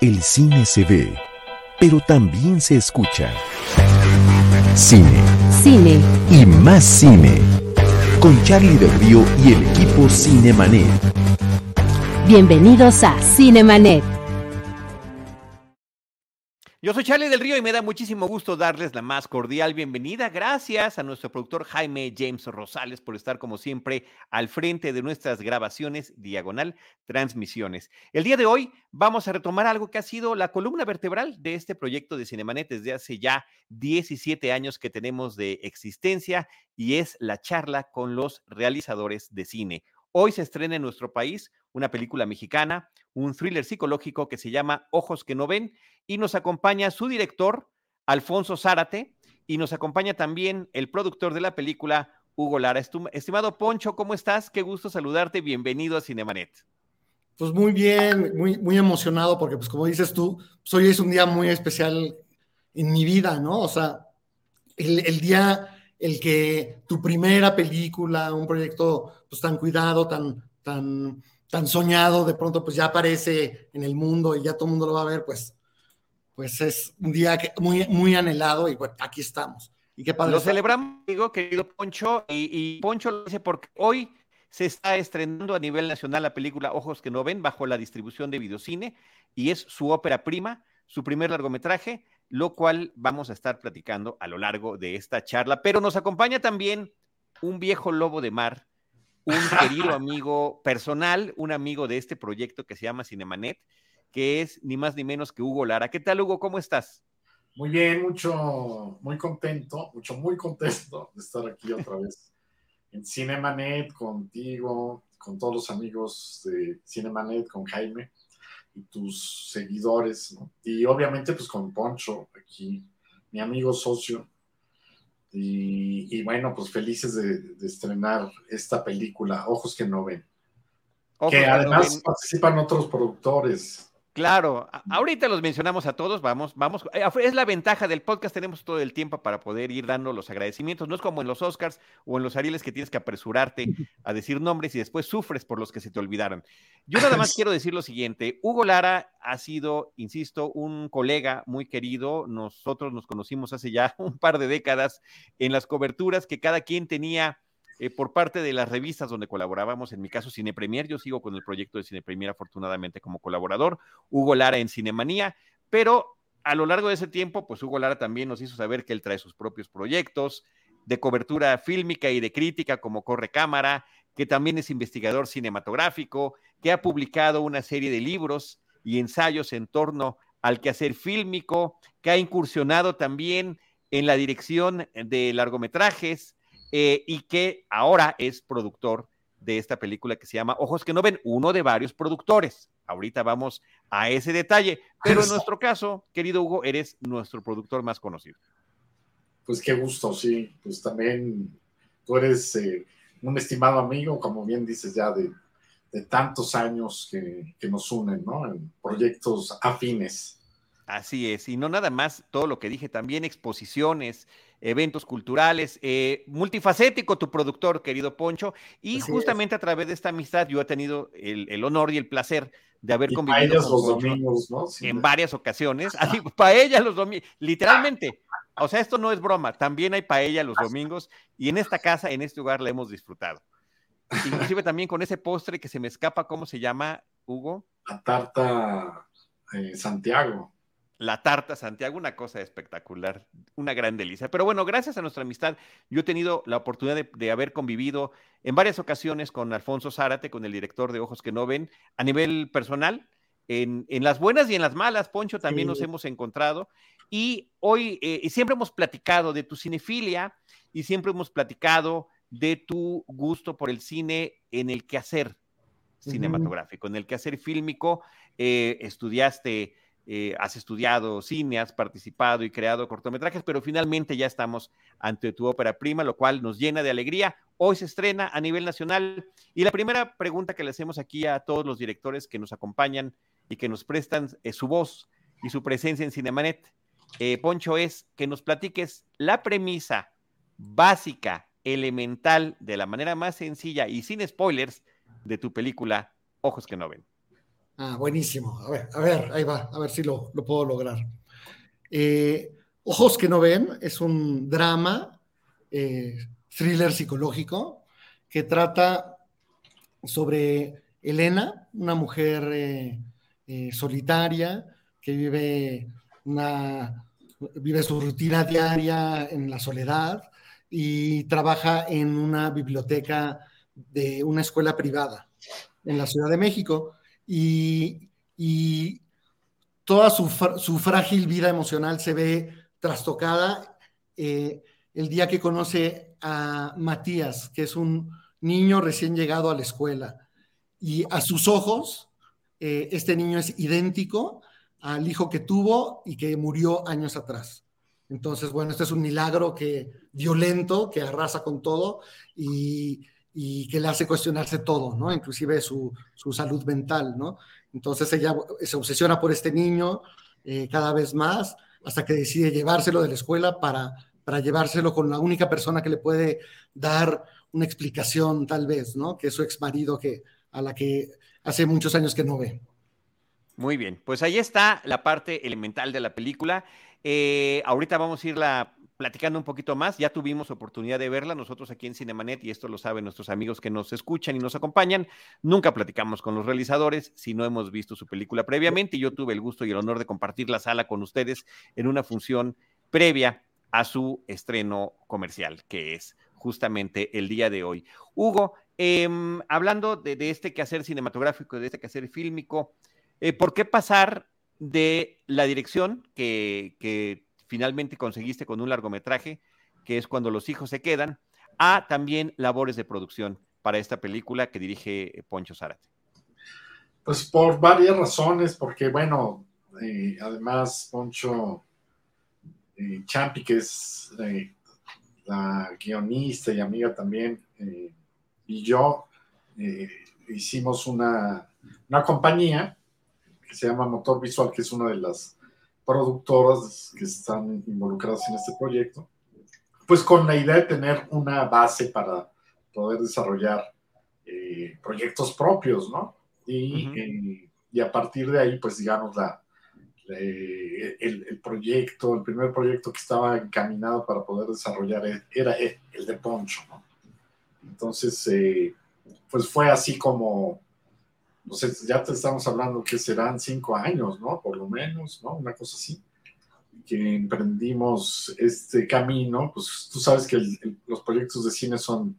El cine se ve, pero también se escucha. Cine. Cine. Y más cine. Con Charlie del Río y el equipo Cinemanet. Bienvenidos a Cinemanet. Yo soy Charlie del Río y me da muchísimo gusto darles la más cordial bienvenida. Gracias a nuestro productor Jaime James Rosales por estar como siempre al frente de nuestras grabaciones diagonal transmisiones. El día de hoy vamos a retomar algo que ha sido la columna vertebral de este proyecto de Cinemanet desde hace ya 17 años que tenemos de existencia y es la charla con los realizadores de cine. Hoy se estrena en nuestro país una película mexicana, un thriller psicológico que se llama Ojos que no ven y nos acompaña su director, Alfonso Zárate, y nos acompaña también el productor de la película, Hugo Lara. Estimado Poncho, ¿cómo estás? Qué gusto saludarte. Bienvenido a Cinemanet. Pues muy bien, muy, muy emocionado porque, pues como dices tú, pues hoy es un día muy especial en mi vida, ¿no? O sea, el, el día el que tu primera película, un proyecto pues tan cuidado, tan, tan, tan soñado, de pronto pues ya aparece en el mundo y ya todo el mundo lo va a ver, pues, pues es un día muy, muy anhelado y bueno, aquí estamos. Y qué padre. Lo celebramos, digo, querido Poncho, y, y Poncho lo dice porque hoy se está estrenando a nivel nacional la película Ojos que no ven bajo la distribución de Videocine y es su ópera prima, su primer largometraje, lo cual vamos a estar platicando a lo largo de esta charla. Pero nos acompaña también un viejo lobo de mar, un querido amigo personal, un amigo de este proyecto que se llama Cinemanet, que es ni más ni menos que Hugo Lara. ¿Qué tal, Hugo? ¿Cómo estás? Muy bien, mucho, muy contento, mucho, muy contento de estar aquí otra vez en Cinemanet contigo, con todos los amigos de Cinemanet, con Jaime y tus seguidores, ¿no? Y obviamente pues con Poncho aquí, mi amigo socio. Y, y bueno, pues felices de, de, estrenar esta película, Ojos que no ven. Ojos que además no ven. participan otros productores. Claro, ahorita los mencionamos a todos, vamos, vamos, eh, es la ventaja del podcast, tenemos todo el tiempo para poder ir dando los agradecimientos, no es como en los Oscars o en los Arieles que tienes que apresurarte a decir nombres y después sufres por los que se te olvidaron. Yo nada más quiero decir lo siguiente, Hugo Lara ha sido, insisto, un colega muy querido, nosotros nos conocimos hace ya un par de décadas en las coberturas que cada quien tenía eh, por parte de las revistas donde colaborábamos, en mi caso Cine Premier, yo sigo con el proyecto de Cine Premier afortunadamente como colaborador, Hugo Lara en Cinemanía, pero a lo largo de ese tiempo, pues Hugo Lara también nos hizo saber que él trae sus propios proyectos de cobertura fílmica y de crítica como Corre Cámara, que también es investigador cinematográfico, que ha publicado una serie de libros y ensayos en torno al quehacer fílmico, que ha incursionado también en la dirección de largometrajes, eh, y que ahora es productor de esta película que se llama Ojos que no ven, uno de varios productores. Ahorita vamos a ese detalle, pero en nuestro caso, querido Hugo, eres nuestro productor más conocido. Pues qué gusto, sí, pues también tú eres eh, un estimado amigo, como bien dices ya, de, de tantos años que, que, nos unen, ¿no? En proyectos afines. Así es, y no nada más todo lo que dije, también exposiciones, eventos culturales, eh, multifacético tu productor, querido Poncho, y Así justamente es. a través de esta amistad yo he tenido el, el honor y el placer de haber y convivido con los domingos, ¿no? Sí, en varias ocasiones, así, paella los domingos, literalmente, o sea, esto no es broma, también hay paella los domingos, y en esta casa, en este lugar la hemos disfrutado. Inclusive también con ese postre que se me escapa, ¿cómo se llama, Hugo? La tarta eh, Santiago. La tarta Santiago, una cosa espectacular, una gran delicia. Pero bueno, gracias a nuestra amistad, yo he tenido la oportunidad de, de, haber convivido en varias ocasiones con Alfonso Zárate, con el director de Ojos que no ven, a nivel personal, en, en las buenas y en las malas, Poncho, también sí. nos hemos encontrado. Y hoy eh, siempre hemos platicado de tu cinefilia y siempre hemos platicado de tu gusto por el cine en el quehacer cinematográfico, uh -huh. en el quehacer fílmico. Eh, estudiaste eh, has estudiado cine, has participado y creado cortometrajes, pero finalmente ya estamos ante tu ópera prima, lo cual nos llena de alegría. Hoy se estrena a nivel nacional y la primera pregunta que le hacemos aquí a todos los directores que nos acompañan y que nos prestan eh, su voz y su presencia en Cinemanet, eh, Poncho, es que nos platiques la premisa básica, elemental, de la manera más sencilla y sin spoilers de tu película Ojos que no ven. Ah, buenísimo. A ver, a ver, ahí va, a ver si lo, lo puedo lograr. Eh, Ojos que no ven es un drama, eh, thriller psicológico, que trata sobre Elena, una mujer eh, solitaria que vive, una, vive su rutina diaria en la soledad y trabaja en una biblioteca de una escuela privada en la Ciudad de México. Y, toda su, su, frágil vida emocional se ve trastocada eh, el día que conoce a Matías, que es un niño recién llegado a la escuela. Y a sus ojos, eh, este niño es idéntico al hijo que tuvo y que murió años atrás. Entonces, bueno, este es un milagro que violento, que arrasa con todo y, y que le hace cuestionarse todo, ¿no? Inclusive su, su, salud mental, ¿no? Entonces ella se obsesiona por este niño eh, cada vez más hasta que decide llevárselo de la escuela para, para llevárselo con la única persona que le puede dar una explicación, tal vez, ¿no? Que es su ex marido que, a la que hace muchos años que no ve. Muy bien, pues ahí está la parte elemental de la película. Eh, ahorita vamos a irla platicando un poquito más. Ya tuvimos oportunidad de verla nosotros aquí en Cinemanet y esto lo saben nuestros amigos que nos escuchan y nos acompañan. Nunca platicamos con los realizadores si no hemos visto su película previamente y yo tuve el gusto y el honor de compartir la sala con ustedes en una función previa a su estreno comercial, que es justamente el día de hoy. Hugo, eh, hablando de, este quehacer cinematográfico, de este quehacer fílmico, eh, ¿por qué pasar de la dirección que finalmente conseguiste con un largometraje, que es cuando los hijos se quedan, a también labores de producción para esta película que dirige Poncho Zárate? Pues por varias razones, porque bueno, eh, además Poncho eh, Champi, que es eh, la guionista y amiga también, y yo hicimos una, una compañía que se llama Motor Visual, que es una de las productoras que están involucradas en este proyecto, pues con la idea de tener una base para poder desarrollar eh, proyectos propios, ¿no? Y, uh -huh. eh, y, a partir de ahí, pues digamos, la, la el, el, proyecto, el primer proyecto que estaba encaminado para poder desarrollar e, era el de Poncho, ¿no? Entonces, eh, pues fue así como no sé, ya te estamos hablando que serán cinco años, ¿no? Por lo menos, ¿no? Una cosa así. Que emprendimos este camino, pues tú sabes que el, el, los proyectos de cine son,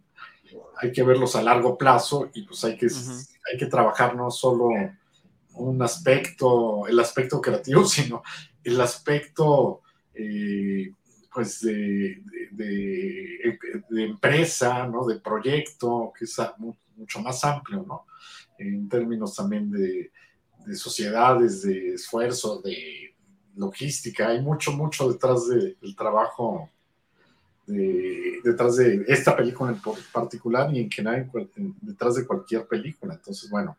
hay que verlos a largo plazo y pues hay que, uh -huh. hay que trabajar no solo un aspecto, el aspecto creativo, sino el aspecto, eh, pues, de, de, de, empresa, ¿no? De proyecto, que es mucho más amplio, ¿no? En términos también de, de, sociedades, de esfuerzo, de logística. Hay mucho, mucho detrás de, del trabajo, de, detrás de esta película en particular y en general detrás de cualquier película. Entonces, bueno,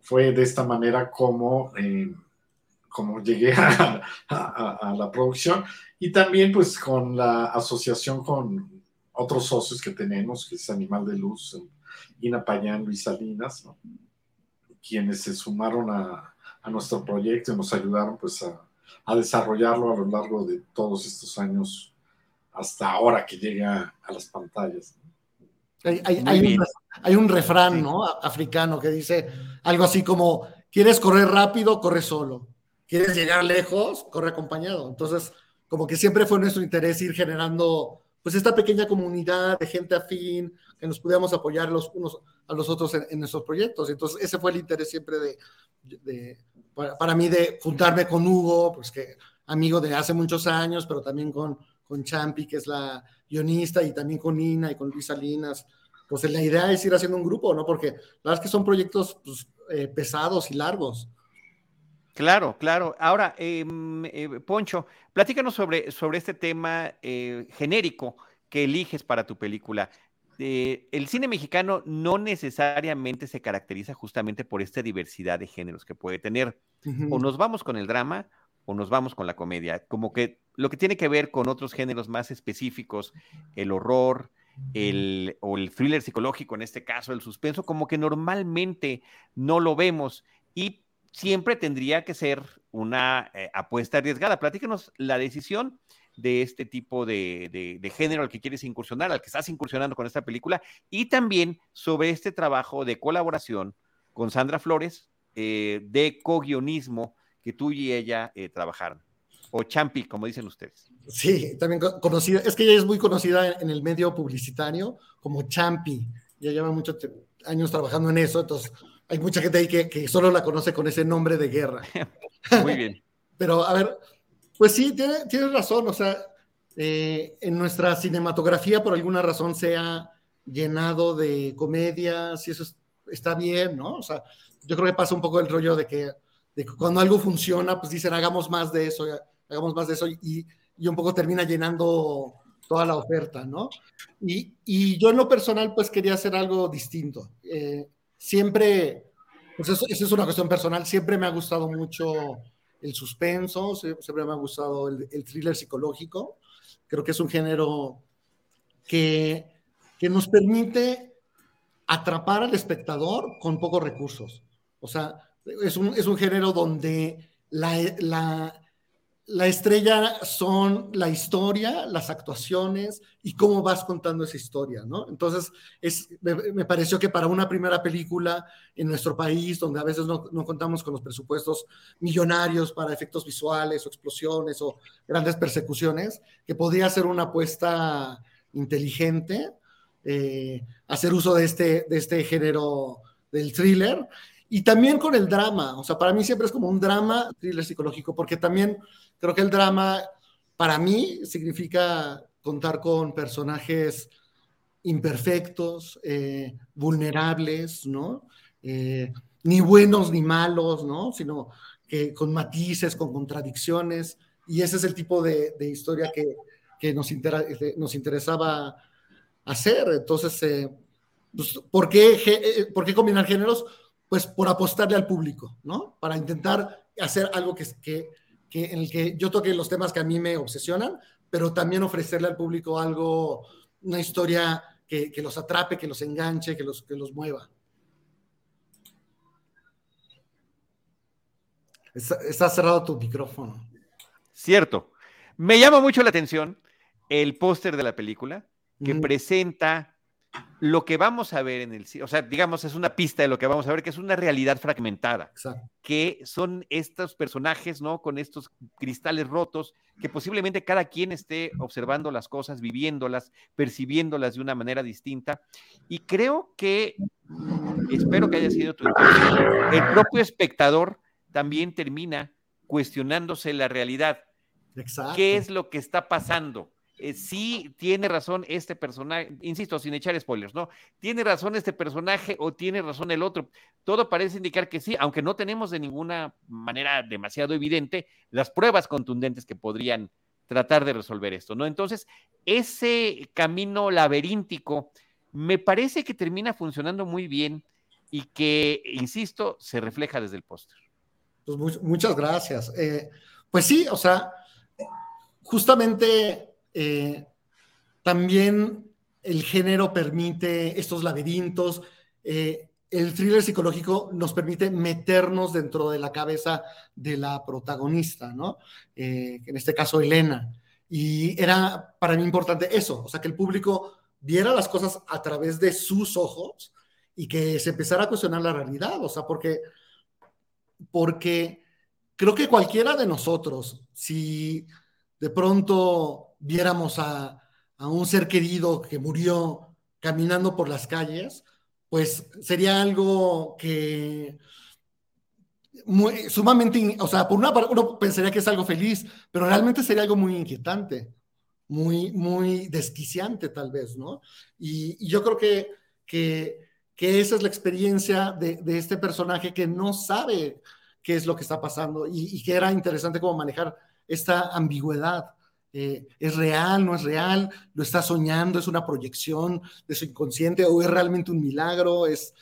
fue de esta manera como, eh, como llegué a, a, a, la producción y también pues con la asociación con otros socios que tenemos, que es Animal de Luz, Ina Payán, Luis Salinas, ¿no? quienes se sumaron a, a, nuestro proyecto y nos ayudaron pues a, a, desarrollarlo a lo largo de todos estos años hasta ahora que llega a las pantallas. Hay, hay, hay, un, hay un, refrán sí. ¿no? africano que dice algo así como, ¿quieres correr rápido? Corre solo. ¿Quieres llegar lejos? Corre acompañado. Entonces, como que siempre fue nuestro interés ir generando pues esta pequeña comunidad de gente afín, que nos pudiéramos apoyar los unos a los otros en, en nuestros proyectos. Entonces, ese fue el interés siempre de, para, mí de juntarme con Hugo, pues que amigo de hace muchos años, pero también con, con Champi, que es la guionista, y también con Nina y con Luis Salinas. Pues la idea es ir haciendo un grupo, ¿no? Porque la verdad es que son proyectos pues, eh, pesados y largos. Claro, claro. Ahora, eh, eh, Poncho, platícanos sobre, sobre este tema eh, genérico que eliges para tu película. Eh, el cine mexicano no necesariamente se caracteriza justamente por esta diversidad de géneros que puede tener. Uh -huh. O nos vamos con el drama o nos vamos con la comedia. Como que lo que tiene que ver con otros géneros más específicos, el horror, el, o el thriller psicológico, en este caso el suspenso, como que normalmente no lo vemos y siempre tendría que ser una eh, apuesta arriesgada. Platícanos la decisión de este tipo de, género al que quieres incursionar, al que estás incursionando con esta película, y también sobre este trabajo de colaboración con Sandra Flores eh, de co-guionismo que tú y ella eh, trabajaron, o Champi, como dicen ustedes. Sí, también conocida, es que ella es muy conocida en el medio publicitario como Champi, ya lleva muchos años trabajando en eso, entonces hay mucha gente ahí que, que solo la conoce con ese nombre de guerra. muy bien. Pero a ver, pues sí, tienes tiene razón, o sea, eh, en nuestra cinematografía por alguna razón se ha llenado de comedias y eso está bien, ¿no? O sea, yo creo que pasa un poco el rollo de que, cuando algo funciona, pues dicen, hagamos más de eso, hagamos más de eso y, y un poco termina llenando toda la oferta, ¿no? Y, y, yo en lo personal, pues quería hacer algo distinto. Eh, siempre, pues eso, es una cuestión personal, siempre me ha gustado mucho el suspenso, siempre me ha gustado el, thriller psicológico. Creo que es un género que, que nos permite atrapar al espectador con pocos recursos. O sea, es un, es un género donde la, la estrella son la historia, las actuaciones y cómo vas contando esa historia, ¿no? Entonces, es, me, pareció que para una primera película en nuestro país, donde a veces no, contamos con los presupuestos millonarios para efectos visuales o explosiones o grandes persecuciones, que podría ser una apuesta inteligente, eh, hacer uso de este, de este género del thriller y también con el drama, o sea, para mí siempre es como un drama, thriller psicológico, porque también creo que el drama, para mí, significa contar con personajes imperfectos, eh, vulnerables, ¿no? Eh, ni buenos ni malos, ¿no? Sino que con matices, con contradicciones, y ese es el tipo de, historia que, que nos, nos, interesaba hacer. Entonces, eh, pues, ¿por, qué, ¿por qué combinar géneros? Pues por apostarle al público, ¿no? Para intentar hacer algo que, que, que, en el que yo toque los temas que a mí me obsesionan, pero también ofrecerle al público algo, una historia que, que los atrape, que los enganche, que los, que los mueva. Está, está cerrado tu micrófono. Cierto. Me llama mucho la atención el póster de la película que presenta lo que vamos a ver en el o sea, digamos, es una pista de lo que vamos a ver, que es una realidad fragmentada, que son estos personajes, ¿no? Con estos cristales rotos, que posiblemente cada quien esté observando las cosas, viviéndolas, percibiéndolas de una manera distinta. Y creo que, espero que haya sido tu el propio espectador también termina cuestionándose la realidad. Exacto. ¿Qué es lo que está pasando? Eh, sí tiene razón este personaje, insisto, sin echar spoilers, ¿no? Tiene razón este personaje o tiene razón el otro. Todo parece indicar que sí, aunque no tenemos de ninguna manera demasiado evidente las pruebas contundentes que podrían tratar de resolver esto, ¿no? Entonces, ese camino laberíntico me parece que termina funcionando muy bien y que, insisto, se refleja desde el póster. Pues muchas gracias. Eh, pues sí, o sea, justamente eh, también el género permite estos laberintos. Eh, el thriller psicológico nos permite meternos dentro de la cabeza de la protagonista, ¿no? Eh, en este caso, Elena. Y era para mí importante eso, o sea, que el público viera las cosas a través de sus ojos y que se empezara a cuestionar la realidad, o sea, porque, porque creo que cualquiera de nosotros, si de pronto viéramos a, un ser querido que murió caminando por las calles, pues sería algo que sumamente, o sea, por una parte uno pensaría que es algo feliz, pero realmente sería algo muy inquietante, muy, muy desquiciante tal vez, ¿no? Y, yo creo que, que, esa es la experiencia de, este personaje que no sabe qué es lo que está pasando y, y que era interesante como manejar esta ambigüedad eh, ¿Es real, no es real? ¿Lo está soñando? ¿Es una proyección de su inconsciente? ¿O es realmente un milagro? ¿Es,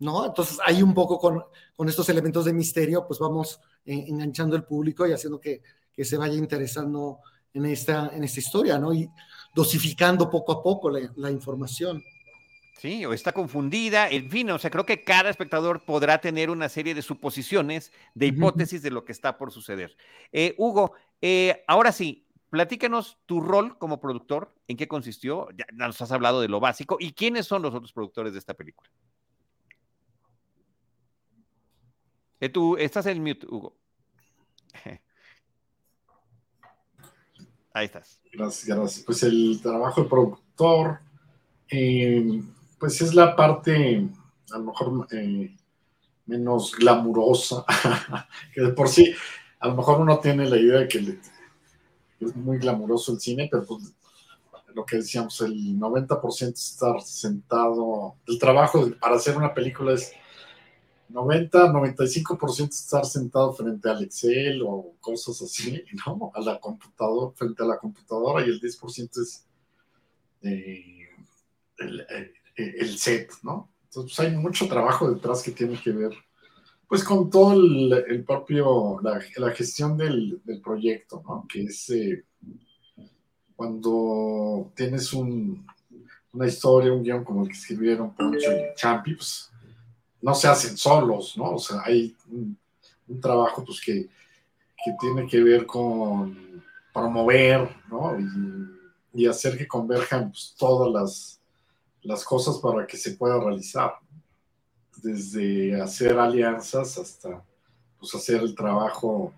¿no? Entonces, ahí un poco con, con estos elementos de misterio, pues vamos eh, enganchando el público y haciendo que, que, se vaya interesando en esta, en esta historia, ¿no? Y dosificando poco a poco la, la información. Sí, o está confundida, en fin, o sea, creo que cada espectador podrá tener una serie de suposiciones, de hipótesis de lo que está por suceder. Eh, Hugo, eh, ahora sí, platícanos tu rol como productor, en qué consistió, ya nos has hablado de lo básico, y quiénes son los otros productores de esta película. Eh, tú estás en mute, Hugo. Ahí estás. Gracias, gracias. Pues el trabajo de productor, eh, pues es la parte a lo mejor eh, menos glamurosa, que de por sí, a lo mejor uno tiene la idea de que es muy glamuroso el cine, pero pues lo que decíamos, el 90% estar sentado, el trabajo para hacer una película es 90, 95% estar sentado frente al Excel o cosas así, ¿no? A la computadora, frente a la computadora y el 10% es eh, el, set, ¿no? Entonces pues, hay mucho trabajo detrás que tiene que ver pues con todo el, propio, la, gestión del, proyecto, ¿no? Que es eh, cuando tienes una historia, un guion como el que escribieron Poncho y Champi, pues no se hacen solos, ¿no? O sea, hay un, trabajo pues que, tiene que ver con promover, ¿no? Y, hacer que converjan pues, todas las, las, cosas para que se pueda realizar. Desde hacer alianzas hasta pues, hacer el trabajo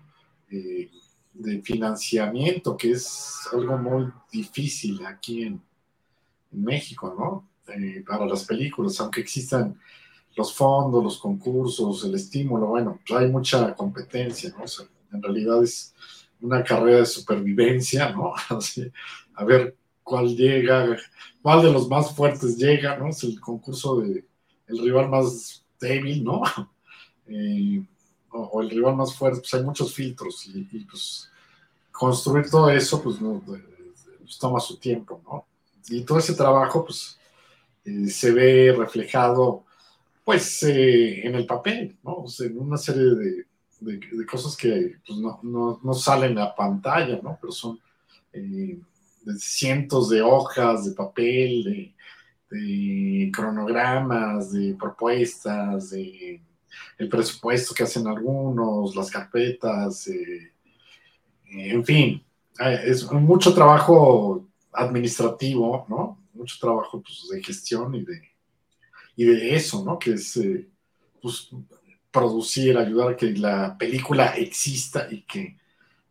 eh, de financiamiento, que es algo muy difícil aquí en, México, ¿no? Eh, para las películas, aunque existan los fondos, los concursos, el estímulo, bueno, pues hay mucha competencia, ¿no? En realidad es una carrera de supervivencia, ¿no? a ver cuál llega, cuál de los más fuertes llega, ¿no? Es el concurso de el rival más débil, ¿no? Eh, o, el rival más fuerte, pues hay muchos filtros y, pues construir todo eso, pues, no, pues, toma su tiempo, ¿no? Y todo ese trabajo, pues, eh, se ve reflejado pues eh, en el papel, ¿no? O sea, en una serie de, cosas que pues, no, salen a pantalla, ¿no? Pero son cientos de hojas de papel, de, cronogramas, de propuestas, de el presupuesto que hacen algunos, las carpetas, eh, en fin, es mucho trabajo administrativo, ¿no? Mucho trabajo pues, de gestión y de, y de eso, ¿no? Que es eh, pues, producir, ayudar a que la película exista y que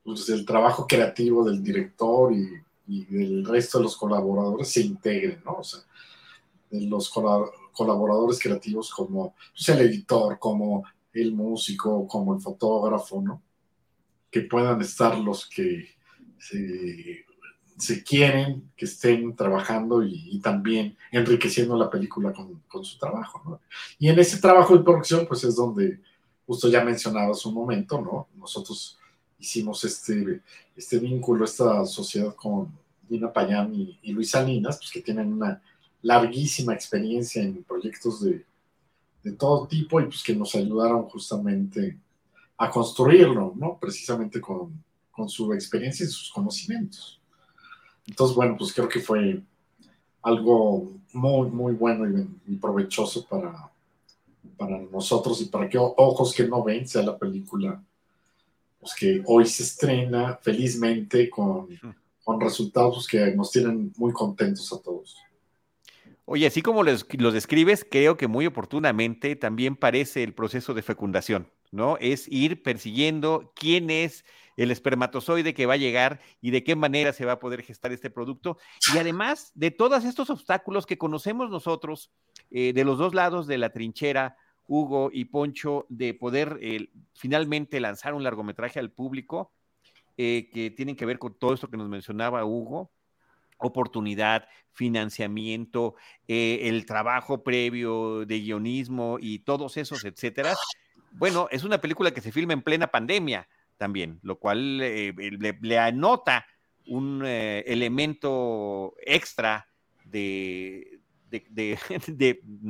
pues, el trabajo creativo del director y, del resto de los colaboradores se integren, ¿no? O sea, de los colaboradores creativos como pues, el editor, como el músico, como el fotógrafo, ¿no? Que puedan estar los que se quieren que estén trabajando y, también enriqueciendo la película con, su trabajo. ¿no? Y en ese trabajo de producción, pues es donde justo ya mencionabas un momento, ¿no? Nosotros hicimos este, este vínculo, esta sociedad con Dina Payán y, Luis Salinas, pues que tienen una larguísima experiencia en proyectos de, de todo tipo y pues que nos ayudaron justamente a construirlo, ¿no? Precisamente con, con su experiencia y sus conocimientos. Entonces, bueno, pues creo que fue algo muy, muy bueno y, provechoso para, para nosotros y para que ojos que no ven sea la película pues, que hoy se estrena felizmente con, con resultados que nos tienen muy contentos a todos. Oye, así como los, los describes, creo que muy oportunamente también parece el proceso de fecundación, ¿no? Es ir persiguiendo quién es el espermatozoide que va a llegar y de qué manera se va a poder gestar este producto. Y además de todos estos obstáculos que conocemos nosotros eh, de los dos lados de la trinchera, Hugo y Poncho, de poder eh, finalmente lanzar un largometraje al público, eh, que tienen que ver con todo esto que nos mencionaba Hugo, oportunidad, financiamiento, el trabajo previo de guionismo y todos esos, etcétera. Bueno, es una película que se filma en plena pandemia también, lo cual eh, le, anota un eh, elemento extra de,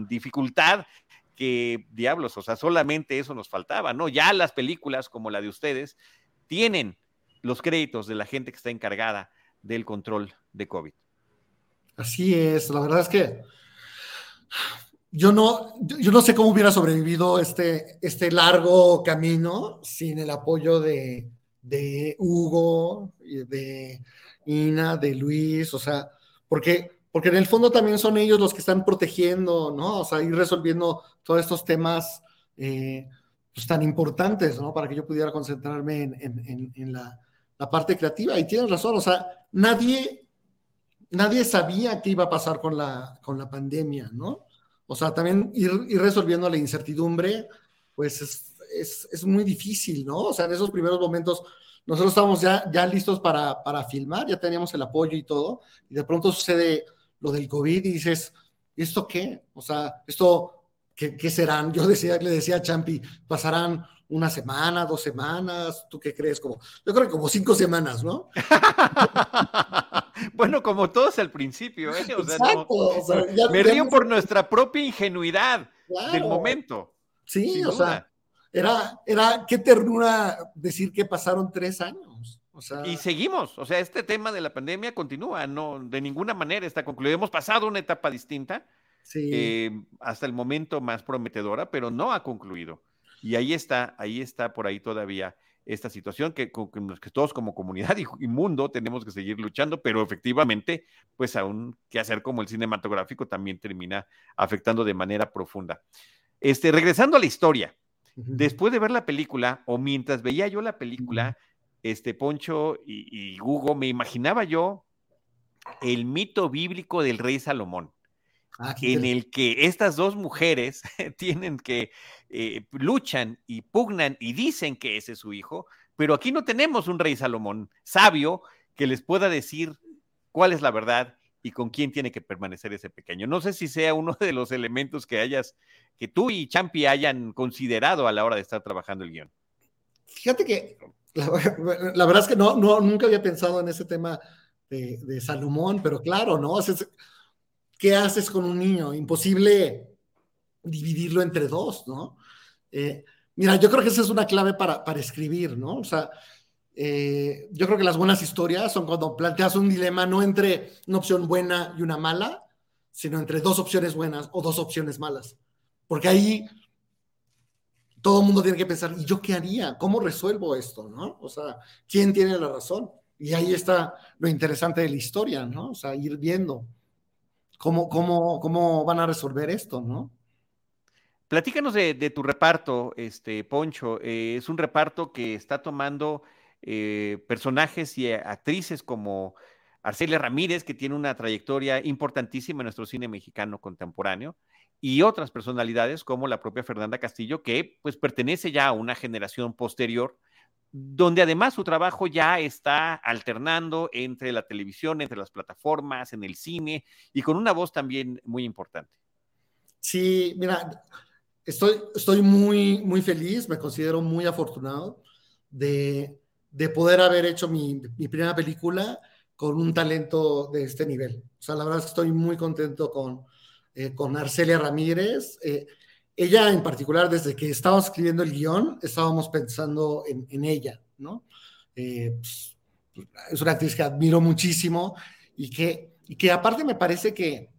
dificultad que diablos, o sea, solamente eso nos faltaba, ¿no? Ya las películas como la de ustedes tienen los créditos de la gente que está encargada del control de COVID. Así es, la verdad es que yo no, yo no sé cómo hubiera sobrevivido este, este largo camino sin el apoyo de, de Hugo, de Ina, de Luis, o sea, porque, porque en el fondo también son ellos los que están protegiendo, ¿no? O sea, ir resolviendo todos estos temas eh, pues, tan importantes, ¿no? Para que yo pudiera concentrarme en, la, parte creativa. Y tienes razón, o sea, nadie, nadie sabía qué iba a pasar con la, con la pandemia, ¿no? O sea, también ir, resolviendo la incertidumbre, pues es, es, muy difícil, ¿no? O sea, en esos primeros momentos nosotros estábamos ya, ya listos para, para filmar, ya teníamos el apoyo y todo, y de pronto sucede lo del COVID y dices, ¿esto qué? O sea, esto ¿Qué, serán? Yo decía, le decía a Champi, pasarán una semana, dos semanas, ¿tú qué crees? Como, yo creo que como cinco semanas, ¿no? bueno, como todos al principio, ¿eh? O sea, me río por nuestra propia ingenuidad del momento. Sí, o sea, era, era, qué ternura decir que pasaron tres años. O sea, y seguimos, o sea, este tema de la pandemia continúa, no, de ninguna manera está concluido. Hemos pasado una etapa distinta, eh, hasta el momento más prometedora, pero no ha concluido. Y ahí está, ahí está por ahí todavía esta situación que, que todos como comunidad y, mundo tenemos que seguir luchando, pero efectivamente, pues aún que hacer como el cinematográfico también termina afectando de manera profunda. Este, regresando a la historia, después de ver la película o mientras veía yo la película, este Poncho y, y Hugo, me imaginaba yo el mito bíblico del rey Salomón. Ah, en el que estas dos mujeres tienen que eh, luchan y pugnan y dicen que ese es su hijo, pero aquí no tenemos un rey Salomón sabio que les pueda decir cuál es la verdad y con quién tiene que permanecer ese pequeño. No sé si sea uno de los elementos que hayas, que tú y Champi hayan considerado a la hora de estar trabajando el guion. Fíjate que la, verdad es que no, no, nunca había pensado en ese tema de, Salomón, pero claro, ¿no? ¿Qué haces con un niño? Imposible dividirlo entre dos, ¿no? Eh, mira, yo creo que esa es una clave para, escribir, ¿no? O sea, eh, yo creo que las buenas historias son cuando planteas un dilema no entre una opción buena y una mala, sino entre dos opciones buenas o dos opciones malas. Porque ahí todo el mundo tiene que pensar, ¿y yo qué haría? ¿Cómo resuelvo esto? ¿no? O sea, ¿quién tiene la razón? Y ahí está lo interesante de la historia, ¿no? O sea, ir viendo cómo, cómo, cómo van a resolver esto, ¿no? Platícanos de, tu reparto, este Poncho. Eh, es un reparto que está tomando eh, personajes y actrices como Arcelia Ramírez, que tiene una trayectoria importantísima en nuestro cine mexicano contemporáneo, y otras personalidades como la propia Fernanda Castillo, que pues pertenece ya a una generación posterior donde además su trabajo ya está alternando entre la televisión, entre las plataformas, en el cine y con una voz también muy importante. Sí, mira, estoy, estoy muy, muy feliz, me considero muy afortunado de, poder haber hecho mi, primera película con un talento de este nivel. O sea, la verdad estoy muy contento con, eh, con Arcelia Ramírez. Eh, ella en particular, desde que estábamos escribiendo el guion, estábamos pensando en, ella, ¿no? Eh, pues, es una actriz que admiro muchísimo y que, y que aparte me parece que,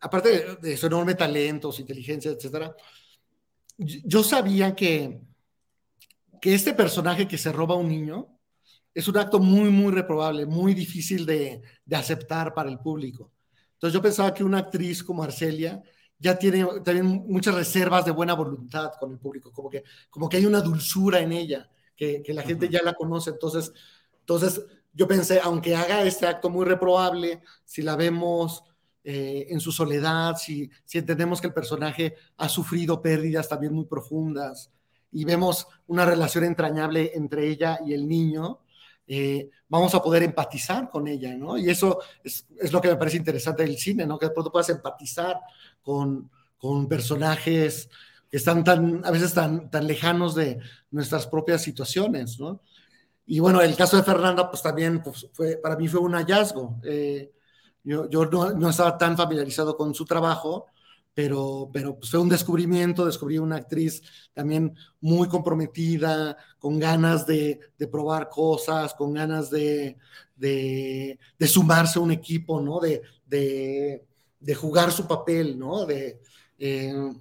aparte de, su enorme talento, su inteligencia, etcétera, yo sabía que, que este personaje que se roba a un niño es un acto muy, muy reprobable, muy difícil de, de aceptar para el público. Entonces yo pensaba que una actriz como Arcelia ya tiene también muchas reservas de buena voluntad con el público, como que, como que hay una dulzura en ella, que, que la gente ya la conoce. Entonces, entonces, yo pensé, aunque haga este acto muy reprobable, si la vemos eh, en su soledad, si, si entendemos que el personaje ha sufrido pérdidas también muy profundas y vemos una relación entrañable entre ella y el niño, eh, vamos a poder empatizar con ella, ¿no? Y eso es, es, lo que me parece interesante del cine, ¿no? Que de pronto puedas empatizar con, con personajes que están tan, a veces tan, tan lejanos de nuestras propias situaciones, ¿no? Y bueno, el caso de Fernanda, pues también pues, fue, para mí fue un hallazgo. Eh, yo, yo no, no, estaba tan familiarizado con su trabajo, pero, pero pues fue un descubrimiento, descubrí una actriz también muy comprometida, con ganas de, de probar cosas, con ganas de, de, de, sumarse a un equipo, ¿no? De, de jugar su papel, ¿no? De, eh,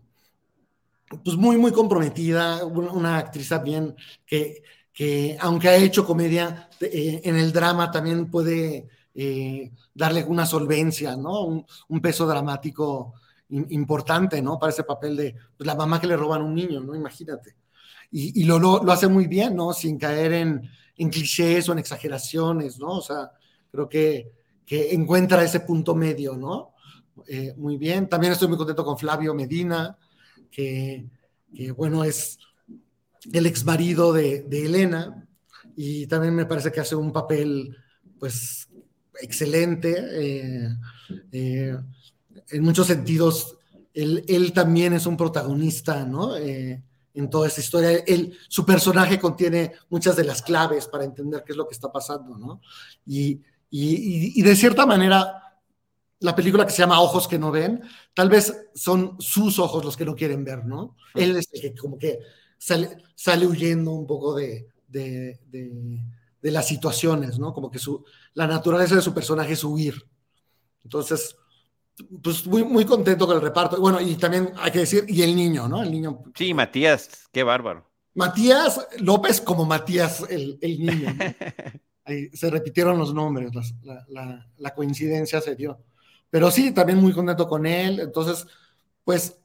pues muy, muy comprometida, una, actriz también que, que, aunque ha hecho comedia, eh, en el drama también puede eh, darle una solvencia, ¿no? Un, peso dramático importante, ¿no? Para ese papel de pues, la mamá que le roban a un niño, ¿no? Imagínate. Y, lo, lo, hace muy bien, ¿no? Sin caer en, en clichés o en exageraciones, ¿no? O sea, creo que, que encuentra ese punto medio, ¿no? Eh, muy bien. También estoy muy contento con Flavio Medina, que, bueno, es el ex marido de, Elena, y también me parece que hace un papel, pues, excelente. Eh, eh, en muchos sentidos, él, también es un protagonista, ¿no? en toda esta historia. Él, su personaje contiene muchas de las claves para entender qué es lo que está pasando, ¿no? y, y de cierta manera la película que se llama Ojos que no ven, tal vez son sus ojos los que no quieren ver, ¿no? Él es el que como que sale, sale huyendo un poco de, de, de, las situaciones, ¿no? Como que su, la naturaleza de su personaje es huir. Entonces, pues muy, muy contento con el reparto. Bueno, y también hay que decir, y el niño, ¿no? El niño. Sí, Matías, qué bárbaro. Matías López como Matías el, el niño. Ahí se repitieron los nombres, la, la, la coincidencia se dio. Pero sí, también muy contento con él. Entonces, pues,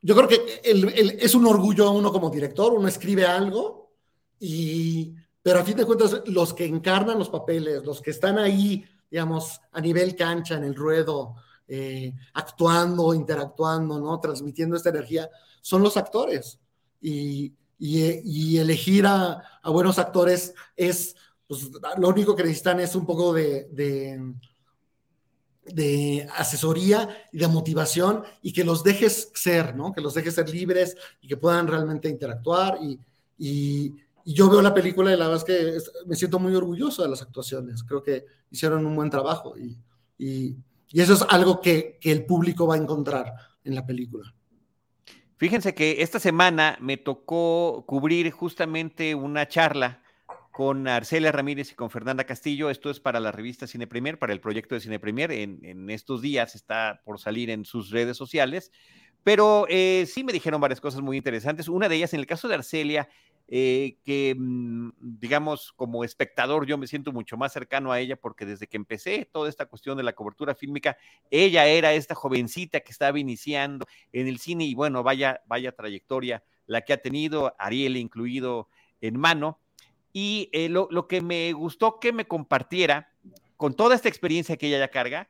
yo creo que es un orgullo uno como director, uno escribe algo, y, pero a fin de cuentas, los que encarnan los papeles, los que están ahí, digamos, a nivel cancha, en el ruedo, eh, actuando, interactuando, ¿no? Transmitiendo esta energía, son los actores. Y, y, elegir a, buenos actores es, pues, lo único que necesitan es un poco de asesoría y de motivación y que los dejes ser, ¿no? Que los dejes ser libres y que puedan realmente interactuar. Y, y, yo veo la película y la verdad es que me siento muy orgulloso de las actuaciones. Creo que hicieron un buen trabajo y, y, y eso es algo que, que el público va a encontrar en la película. Fíjense que esta semana me tocó cubrir justamente una charla con Arcelia Ramírez y con Fernanda Castillo. Esto es para la revista Cine Premier, para el proyecto de Cine Premier. En, estos días está por salir en sus redes sociales. Pero eh, sí me dijeron varias cosas muy interesantes. Una de ellas, en el caso de Arcelia, eh, que mm, digamos como espectador yo me siento mucho más cercano a ella porque desde que empecé toda esta cuestión de la cobertura fílmica, ella era esta jovencita que estaba iniciando en el cine y bueno, vaya, vaya trayectoria la que ha tenido, Ariel incluido en mano. Y eh, lo, que me gustó que me compartiera con toda esta experiencia que ella ya carga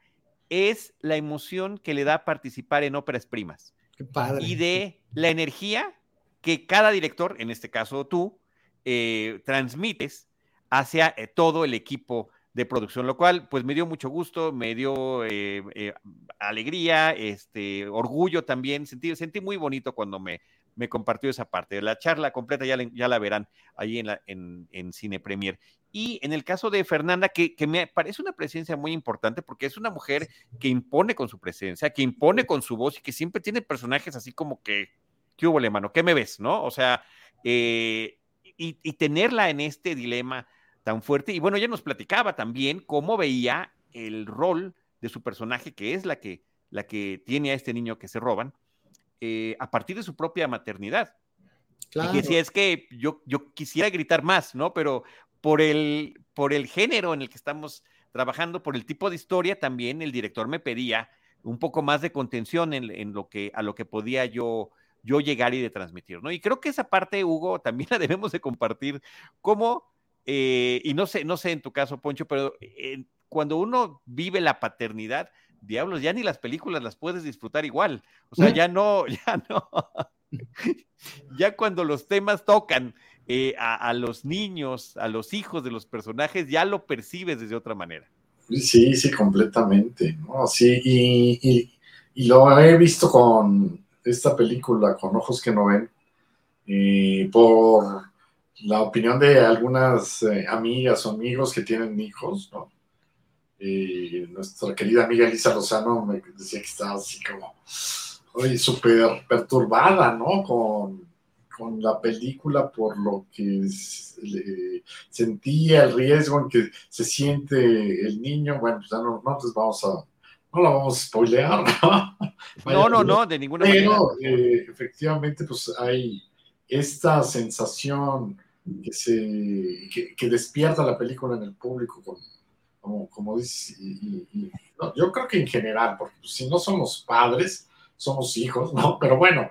es la emoción que le da participar en óperas primas. Qué padre. Y de la energía que cada director, en este caso tú, eh, transmites hacia eh, todo el equipo de producción, lo cual pues me dio mucho gusto, me dio alegría, este, orgullo también, sentí, sentí muy bonito cuando me, me compartió esa parte. La charla completa ya la, ya la verán ahí en, la, en, en, Cine Premier. Y en el caso de Fernanda, que, que, me parece una presencia muy importante porque es una mujer que impone con su presencia, que impone con su voz y que siempre tiene personajes así como que, ¿qué hubo, mano? ¿Qué me ves? ¿No? O sea, eh, y, y tenerla en este dilema tan fuerte. Y bueno, ella nos platicaba también cómo veía el rol de su personaje, que es la que, la que tiene a este niño que se roban, eh, a partir de su propia maternidad. Claro. Y que si es que yo, yo quisiera gritar más, ¿no? Pero por el, por el género en el que estamos trabajando, por el tipo de historia, también el director me pedía un poco más de contención en, en lo que, a lo que podía yo, yo llegar y de transmitir, ¿no? Y creo que esa parte, Hugo, también la debemos de compartir, como, eh, y no sé, no sé en tu caso, Poncho, pero eh, cuando uno vive la paternidad, diablos, ya ni las películas las puedes disfrutar igual. O sea, ya no, ya no. ya cuando los temas tocan eh, a, los niños, a los hijos de los personajes, ya lo percibes desde otra manera. Sí, sí, completamente. ¿no? Sí, y, lo he visto con esta película, con ojos que no ven, y por la opinión de algunas eh, amigas o amigos que tienen hijos, ¿no? Y nuestra querida amiga Elisa Lozano me decía que estaba así como, oye, súper perturbada, ¿no? Con, con, la película por lo que sentía el riesgo en que se siente el niño. Bueno, pues ya no, no pues vamos a no la vamos a spoilear, ¿no? no, no, no, de ninguna manera. Eh, efectivamente, pues hay esta sensación que, se, que, despierta la película en el público, como, como dice, yo creo que en general, porque pues, si no somos padres, somos hijos, ¿no? Pero bueno,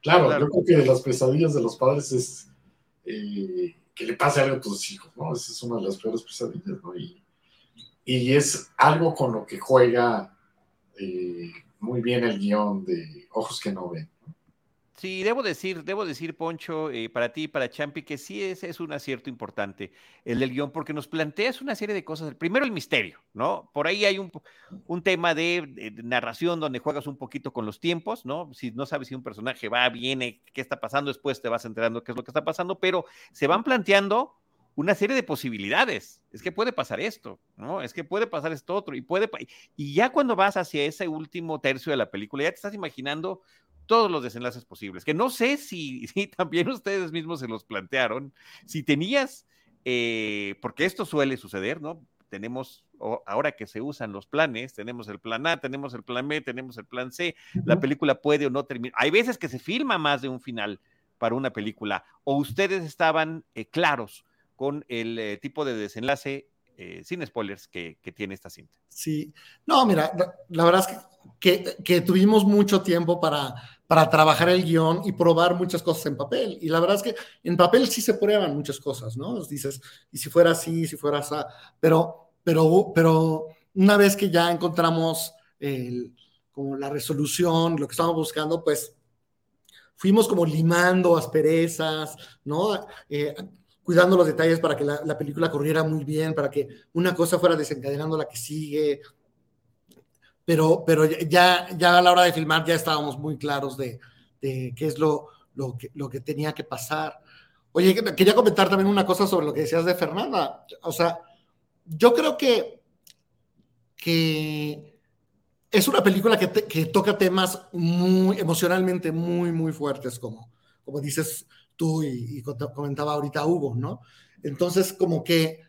claro, yo creo que las pesadillas de los padres es eh, que le pase algo a tus hijos, ¿no? Esa es una de las peores pesadillas, ¿no? Y, y es algo con lo que juega eh, muy bien el guion de Ojos que no ven. Sí, debo decir, debo decir, Poncho, eh, para ti y para Champi, que sí es, es un acierto importante el del guion, porque nos planteas una serie de cosas. Primero, el misterio, ¿no? Por ahí hay un, un tema de, narración donde juegas un poquito con los tiempos, ¿no? Si no sabes si un personaje va, viene, qué está pasando, después te vas enterando qué es lo que está pasando, pero se van planteando una serie de posibilidades. Es que puede pasar esto, ¿no? Es que puede pasar esto otro, y puede, y ya cuando vas hacia ese último tercio de la película, ya te estás imaginando todos los desenlaces posibles, que no sé si, si también ustedes mismos se los plantearon, si tenías, eh, porque esto suele suceder, ¿no? Tenemos, ahora que se usan los planes, tenemos el plan A, tenemos el plan B, tenemos el plan C, la película puede o no terminar. Hay veces que se filma más de un final para una película, o ustedes estaban eh, claros con el eh, tipo de desenlace eh, sin spoilers que, tiene esta cinta. Sí, no, mira, la verdad es que, que, tuvimos mucho tiempo para, para trabajar el guion y probar muchas cosas en papel. Y la verdad es que en papel sí se prueban muchas cosas, ¿no? Dices, y si fuera así, si fuera así, pero, pero, pero una vez que ya encontramos el, como la resolución, lo que estábamos buscando, pues fuimos como limando asperezas, ¿no? Eh, cuidando los detalles para que la, película corriera muy bien, para que una cosa fuera desencadenando la que sigue. Pero, pero ya, ya a la hora de filmar ya estábamos muy claros de, qué es lo, lo que tenía que pasar. Oye, quería comentar también una cosa sobre lo que decías de Fernanda. O sea, yo creo que, que es una película que, que toca temas muy emocionalmente muy, muy fuertes, como, como dices, tú y, comentaba ahorita Hugo, ¿no? Entonces, como que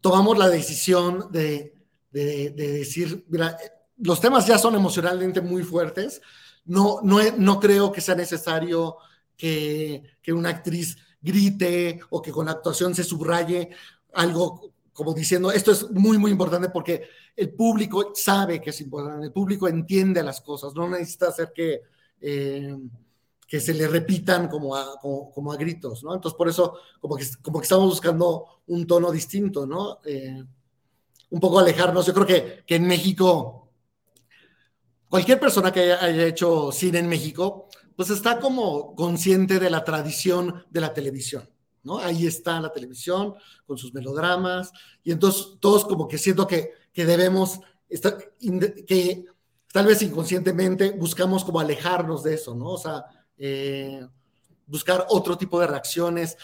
tomamos la decisión de, decir, mira, los temas ya son emocionalmente muy fuertes, no, no, no creo que sea necesario que, que una actriz grite o que con la actuación se subraye algo como diciendo, esto es muy, muy importante porque el público sabe que es importante, el público entiende las cosas, no necesita hacer que, eh, que se le repitan como a, como, a gritos, ¿no? Entonces, por eso, como que, como que estamos buscando un tono distinto, ¿no? Eh, un poco alejarnos. Yo creo que, que en México, cualquier persona que haya, hecho cine en México, pues está como consciente de la tradición de la televisión, ¿no? Ahí está la televisión con sus melodramas, y entonces todos como que siento que, que debemos, estar, que tal vez inconscientemente buscamos como alejarnos de eso, ¿no? O sea, eh, buscar otro tipo de reacciones.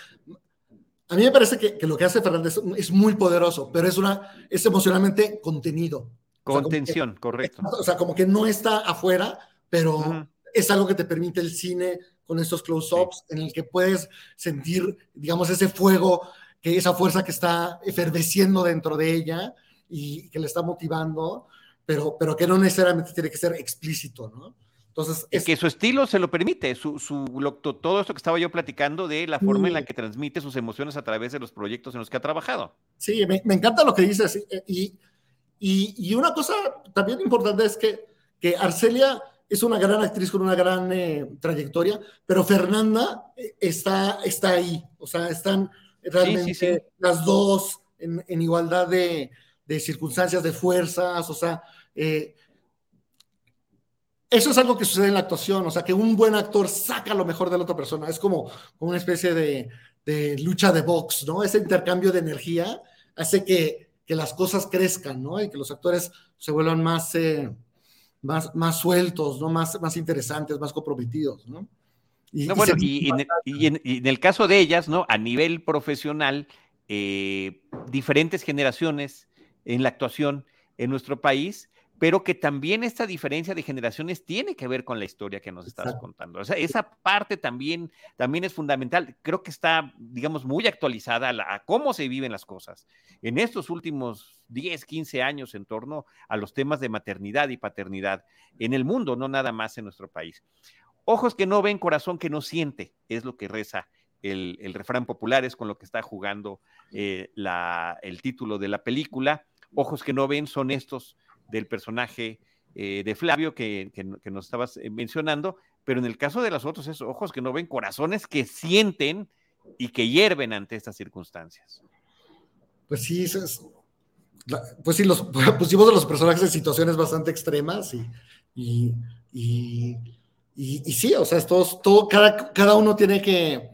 A mí me parece que, lo que hace Fernández es muy poderoso, pero es, una, es emocionalmente contenido. Contención, correcto. O sea, como que no está afuera, pero es algo que te permite el cine con estos close-ups en el que puedes sentir, digamos, ese fuego, que esa fuerza que está eferveciendo dentro de ella y que le está motivando, pero, pero que no necesariamente tiene que ser explícito, ¿no? Entonces, es que su estilo se lo permite, su, su, todo esto que estaba yo platicando de la forma en la que transmite sus emociones a través de los proyectos en los que ha trabajado. Sí, me, encanta lo que dices. Y, y, y, una cosa también importante es que, que Arcelia es una gran actriz con una gran eh, trayectoria, pero Fernanda eh, está, está ahí. O sea, están realmente las dos en, en igualdad de, de, circunstancias, de fuerzas. O sea, eh, eso es algo que sucede en la actuación, o sea, que un buen actor saca lo mejor de la otra persona. Es como, una especie de, lucha de box, ¿no? Ese intercambio de energía hace que, las cosas crezcan, ¿no? Y que los actores se vuelvan más, eh, más, más sueltos, ¿no? Más, más interesantes, más comprometidos, ¿no? Y, bueno, y, en, el caso de ellas, ¿no? A nivel profesional, eh, diferentes generaciones en la actuación en nuestro país pero que también esta diferencia de generaciones tiene que ver con la historia que nos estás contando. O sea, esa parte también, también es fundamental. Creo que está, digamos, muy actualizada a, cómo se viven las cosas en estos últimos 10, 15 años en torno a los temas de maternidad y paternidad en el mundo, no nada más en nuestro país. Ojos que no ven, corazón que no siente, es lo que reza el, refrán popular, es con lo que está jugando eh, el título de la película. Ojos que no ven son estos del personaje eh, de Flavio que, nos estabas eh, mencionando, pero en el caso de los otros es ojos que no ven, corazones que sienten y que hierven ante estas circunstancias. Pues sí, pues sí, los pusimos a los personajes en situaciones bastante extremas y, y, sí, o sea, todo, cada, cada uno tiene que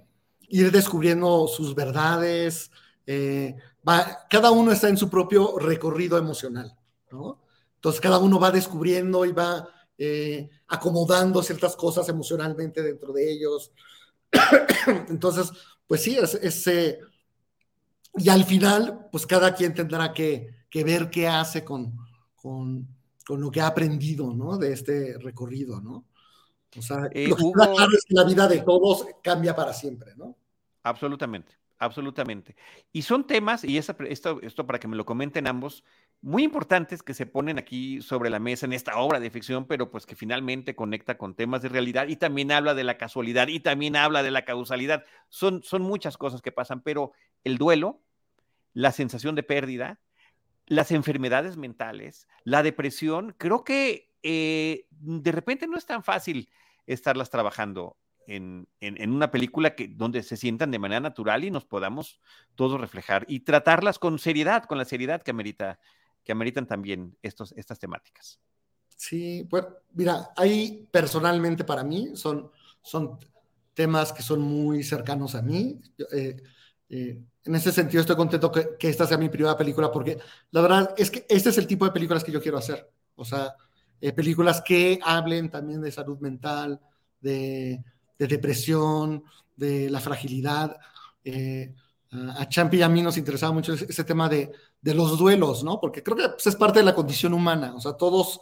ir descubriendo sus verdades, eh, cada uno está en su propio recorrido emocional, ¿no? Entonces cada uno va descubriendo y va eh, acomodando ciertas cosas emocionalmente dentro de ellos. Entonces, pues sí, es, ese y al final, pues cada quien tendrá que, ver qué hace con, con, lo que ha aprendido, ¿no? De este recorrido, ¿no? O sea, eh, lo que claro es que la vida de todos cambia para siempre, ¿no? Absolutamente. Absolutamente. Y son temas, y esto, esto para que me lo comenten ambos, muy importantes que se ponen aquí sobre la mesa en esta obra de ficción, pero pues que finalmente conecta con temas de realidad y también habla de la casualidad y también habla de la causalidad. Son, son muchas cosas que pasan, pero el duelo, la sensación de pérdida, las enfermedades mentales, la depresión, creo que eh, de repente no es tan fácil estarlas trabajando en, una película que, donde se sientan de manera natural y nos podamos todos reflejar y tratarlas con seriedad, con la seriedad que, amerita, que ameritan también estos, estas temáticas. Sí, pues mira, ahí personalmente para mí son, son temas que son muy cercanos a mí. Eh, eh, en ese sentido estoy contento que, que, esta sea mi primera película porque la verdad es que este es el tipo de películas que yo quiero hacer. O sea, eh, películas que hablen también de salud mental, de, de depresión, de la fragilidad. Eh, a Champi y a mí nos interesaba mucho ese, tema de, de, los duelos, ¿no? Porque creo que pues, es parte de la condición humana, o sea, todos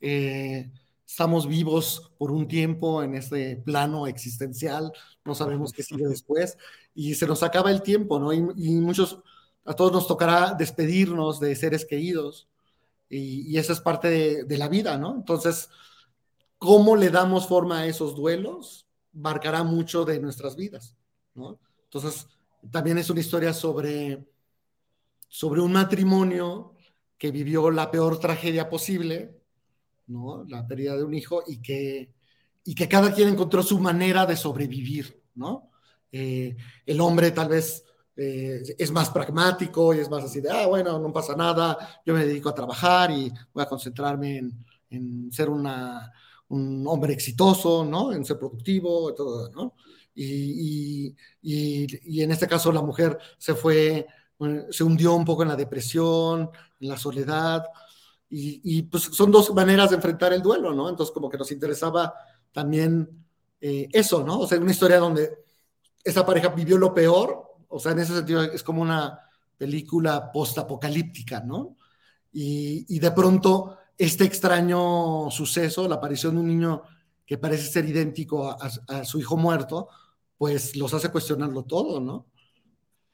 eh, estamos vivos por un tiempo en este plano existencial, no sabemos qué sigue después, y se nos acaba el tiempo, ¿no? Y, muchos, a todos nos tocará despedirnos de seres queridos, y, y esa es parte de, de la vida, ¿no? Entonces, ¿cómo le damos forma a esos duelos? marcará mucho de nuestras vidas, ¿no? Entonces, también es una historia sobre, sobre un matrimonio que vivió la peor tragedia posible, ¿no? La pérdida de un hijo y que, y que cada quien encontró su manera de sobrevivir, ¿no? Eh, el hombre tal vez eh, es más pragmático y es más así de, ah, bueno, no pasa nada, yo me dedico a trabajar y voy a concentrarme en, en ser una, un hombre exitoso, ¿no? En ser productivo, todo, ¿no? Y, y, en este caso la mujer se fue, se hundió un poco en la depresión, en la soledad, y, pues son dos maneras de enfrentar el duelo, ¿no? Entonces como que nos interesaba también eh, eso, ¿no? O sea, una historia donde esa pareja vivió lo peor, o sea, en ese sentido es como una película post-apocalíptica, ¿no? Y, y de pronto este extraño suceso, la aparición de un niño que parece ser idéntico a, su hijo muerto, pues los hace cuestionarlo todo, ¿no?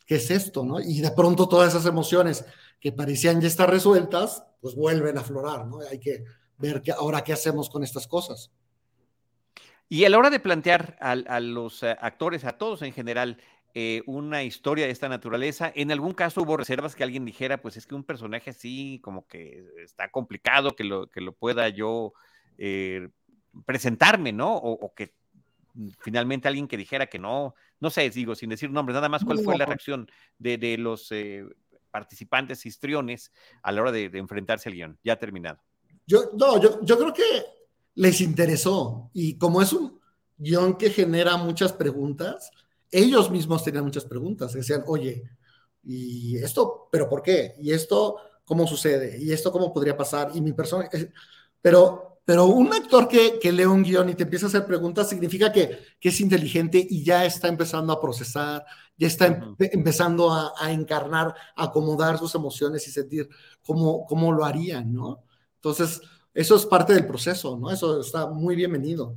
¿Qué es esto, no? Y de pronto todas esas emociones que parecían ya estar resueltas, pues vuelven a aflorar, ¿no? Hay que ver que ahora qué hacemos con estas cosas. Y a la hora de plantear a los eh, actores, a todos en general, eh, una historia de esta naturaleza. En algún caso hubo reservas que alguien dijera, pues es que un personaje así como que está complicado que lo, que lo pueda yo eh, presentarme, ¿no? O, que finalmente alguien que dijera que no, no sé, digo, sin decir nombres, nada más cuál fue la reacción de, los eh, participantes histriones a la hora de, enfrentarse al guion. Ya terminado. Yo, no, yo, yo creo que les interesó y como es un guion que genera muchas preguntas, ellos mismos tenían muchas preguntas. Decían, oye, ¿y esto, pero por qué? ¿Y esto cómo sucede? ¿Y esto cómo podría pasar? Y mi persona... Pero, pero un actor que, que lee un guion y te empieza a hacer preguntas significa que, que es inteligente y ya está empezando a procesar, ya está empezando a, a, encarnar, a acomodar sus emociones y sentir cómo, cómo lo harían, ¿no? Entonces, eso es parte del proceso, ¿no? Eso está muy bienvenido.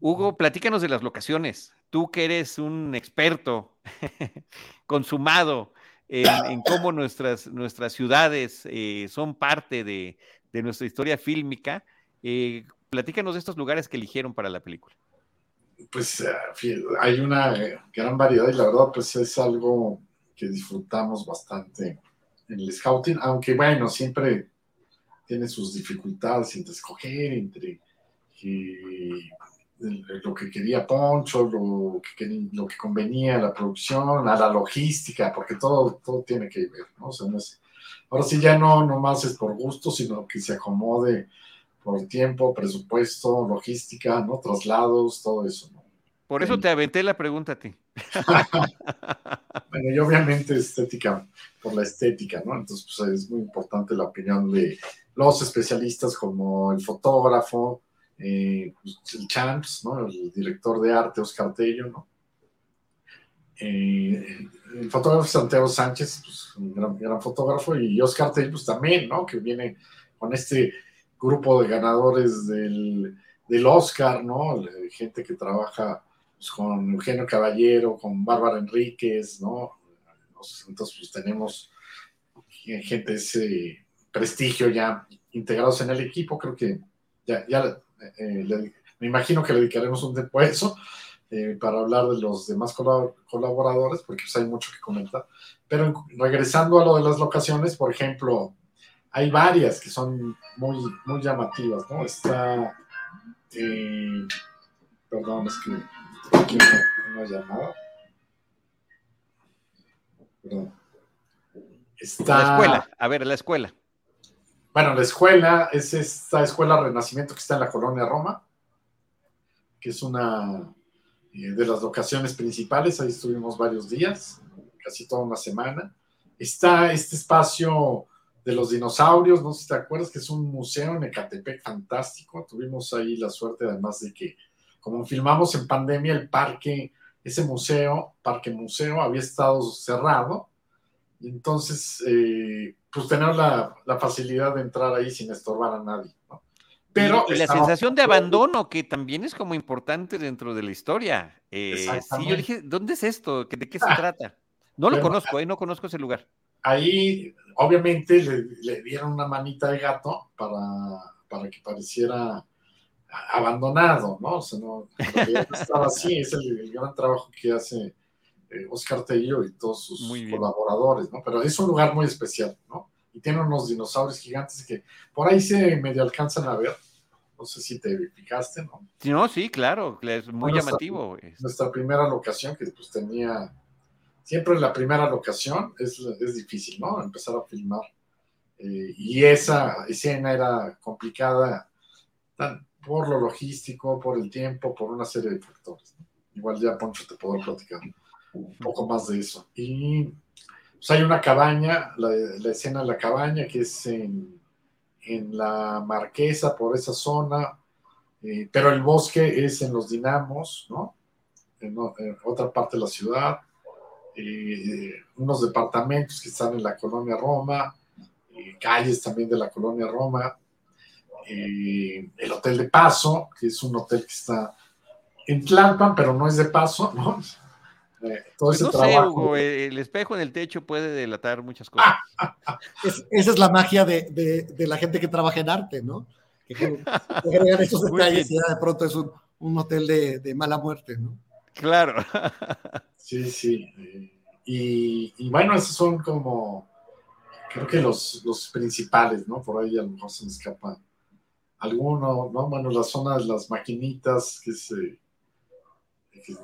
Hugo, platícanos de las locaciones. Tú que eres un experto consumado en, cómo nuestras, nuestras ciudades eh, son parte de, nuestra historia fílmica, eh, platícanos de estos lugares que eligieron para la película. Pues eh, hay una gran variedad y la verdad pues es algo que disfrutamos bastante en el scouting, aunque bueno, siempre tiene sus dificultades entre escoger, entre lo que quería Poncho, lo que, lo que convenía a la producción, a la logística, porque todo, todo tiene que ver, ¿no? Ahora sí ya no nomás es por gusto, sino que se acomode por tiempo, presupuesto, logística, ¿no? Traslados, todo eso, ¿no? Por eso te aventé la pregunta a ti. bueno, y obviamente estética, por la estética, ¿no? Entonces, pues es muy importante la opinión de los especialistas como el fotógrafo, eh, pues, el Champs, ¿no? el director de arte Oscar Tello, ¿no? Eh, el fotógrafo Santiago Sánchez, pues, un gran, fotógrafo, y Oscar Tello pues, también, ¿no? que viene con este grupo de ganadores del, del Oscar, ¿no? gente que trabaja pues, con Eugenio Caballero, con Bárbara Enríquez, ¿no? Entonces, pues tenemos gente de ese prestigio ya integrados en el equipo, creo que ya, ya eh, me imagino que le dedicaremos un tiempo a eso, eh, para hablar de los demás colaboradores, porque pues, hay mucho que comentar. Pero regresando a lo de las locaciones, por ejemplo, hay varias que son muy, muy llamativas, ¿no? Está, eh, perdón, es que aquí una, llamada. Perdón. Está, la escuela, a ver, la escuela. Bueno, la escuela es esta escuela Renacimiento que está en la colonia Roma, que es una eh, de las locaciones principales. Ahí estuvimos varios días, casi toda una semana. Está este espacio de los dinosaurios, no sé si te acuerdas, que es un museo en Ecatepec fantástico. Tuvimos ahí la suerte, además de que, como filmamos en pandemia, el parque, ese museo, parque museo, había estado cerrado. Entonces, eh, pues tener la, facilidad de entrar ahí sin estorbar a nadie, ¿no? Pero y, la sensación de abandono, que también es como importante dentro de la historia. Eh, sí, yo dije, ¿dónde es esto? ¿De qué se ah. trata? No lo conozco, eh, no conozco ese lugar. Ahí, obviamente, le, dieron una manita de gato para, para que pareciera abandonado, ¿no? O sea, no, estaba así, es el gran trabajo que hace eh, Oscar Tello y todos sus colaboradores, ¿no? Pero es un lugar muy especial, ¿no? Y tiene unos dinosaurios gigantes que por ahí se medio alcanzan a ver. No sé si te fijaste, ¿no? No, sí, claro, es muy llamativo. Nuestra, primera locación que pues tenía, siempre la primera locación es, es difícil, ¿no? Empezar a filmar. Eh, y esa escena era complicada por lo logístico, por el tiempo, por una serie de factores. Igual ya Poncho te puedo platicar un poco más de eso. Y pues, hay una cabaña, la, escena de la cabaña que es en, la Marquesa, por esa zona, eh, pero el bosque es en los Dinamos, ¿no? En, otra parte de la ciudad, eh, unos departamentos que están en la colonia Roma, eh, calles también de la colonia Roma, el Hotel de Paso, que es un hotel que está en Tlalpan, pero no es de paso, ¿no? Eh, pues no sé, Hugo, eh, el espejo en el techo puede delatar muchas cosas. esa es la magia de, la gente que trabaja en arte, ¿no? Que, agregan esos detalles y ya de pronto es un, hotel de, mala muerte, ¿no? Claro. Sí, sí. Y, bueno, esos son como, creo que los, los principales, ¿no? Por ahí a lo mejor se me escapa alguno, ¿no? Bueno, la zona de las maquinitas, que se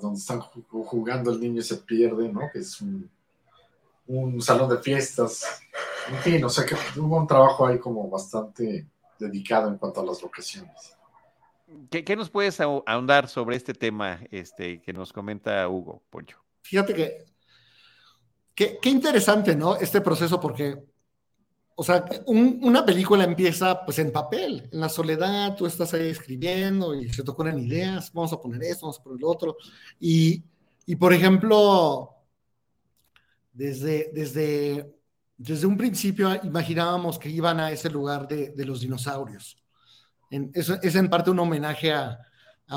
donde están jugando el niño y se pierde, ¿no? Que es un, salón de fiestas. En fin, o sea que hubo un trabajo ahí como bastante dedicado en cuanto a las locaciones. ¿Qué, nos puedes ahondar sobre este tema este, que nos comenta Hugo, Poncho? Fíjate que qué interesante, ¿no? Este proceso porque o sea, una película empieza pues en papel, en la soledad, tú estás ahí escribiendo y se te ocurren ideas, vamos a poner esto, vamos a poner lo otro. Y, por ejemplo, desde, desde desde un principio imaginábamos que iban a ese lugar de, los dinosaurios. es, en parte un homenaje a,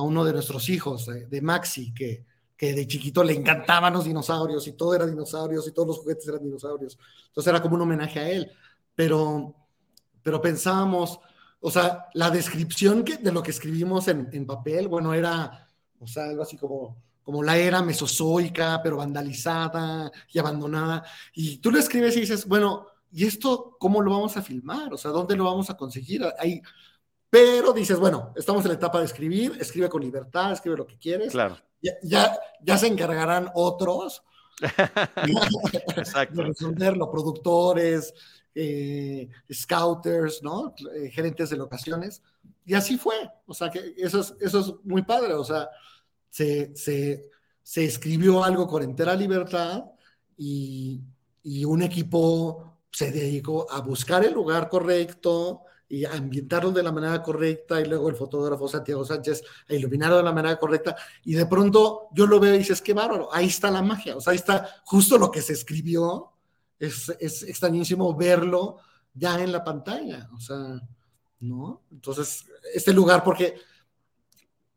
uno de nuestros hijos, de, Maxi, que, que de chiquito le encantaban los dinosaurios y todo era dinosaurios y todos los juguetes eran dinosaurios. Entonces era como un homenaje a él. Pero, pero pensábamos, o sea, la descripción que, de lo que escribimos en, en papel, bueno, era, o sea, algo así como como la era mesozoica, pero vandalizada y abandonada. Y tú lo escribes y dices, bueno, ¿y esto cómo lo vamos a filmar? O sea, ¿dónde lo vamos a conseguir? Ahí. Pero dices, bueno, estamos en la etapa de escribir, escribe con libertad, escribe lo que quieres. Claro. Ya, ya, se encargarán otros de resolverlo, productores, eh, scouters, ¿no? Eh, gerentes de locaciones. Y así fue. O sea, que eso es, eso es muy padre. O sea, se, escribió algo con entera libertad y, un equipo se dedicó a buscar el lugar correcto y ambientarlo de la manera correcta y luego el fotógrafo Santiago Sánchez a iluminarlo de la manera correcta y de pronto yo lo veo y dices, qué bárbaro, ahí está la magia, o sea, ahí está justo lo que se escribió, es, es extrañísimo verlo ya en la pantalla, o sea, ¿no? Entonces, este lugar, porque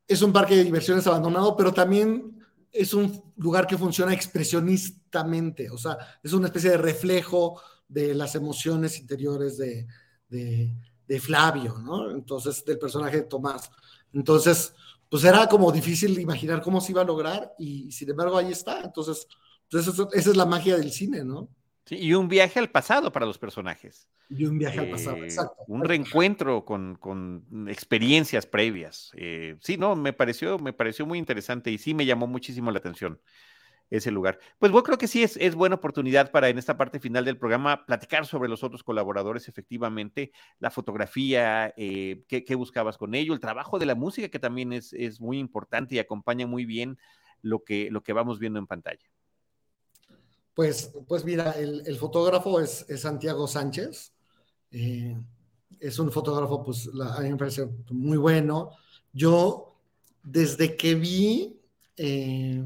es un parque de diversiones abandonado, pero también es un lugar que funciona expresionistamente, o sea, es una especie de reflejo de las emociones interiores de, Flavio, ¿no? Entonces, del personaje de Tomás. Entonces, pues era como difícil imaginar cómo se iba a lograr y sin embargo ahí está. Entonces, entonces pues, esa es la magia del cine, ¿no? Y un viaje al pasado para los personajes. Y un viaje al pasado, eh, exacto. Un reencuentro con, experiencias previas. Eh, sí, no, me pareció, me pareció muy interesante y sí me llamó muchísimo la atención ese lugar. Pues yo creo que sí es, es buena oportunidad para en esta parte final del programa platicar sobre los otros colaboradores, efectivamente, la fotografía, eh, qué, buscabas con ello, el trabajo de la música, que también es, es muy importante y acompaña muy bien lo que, lo que vamos viendo en pantalla. Pues, pues mira, el, fotógrafo es, Santiago Sánchez. Eh, es un fotógrafo, pues a mí me parece muy bueno. Yo, desde que vi eh,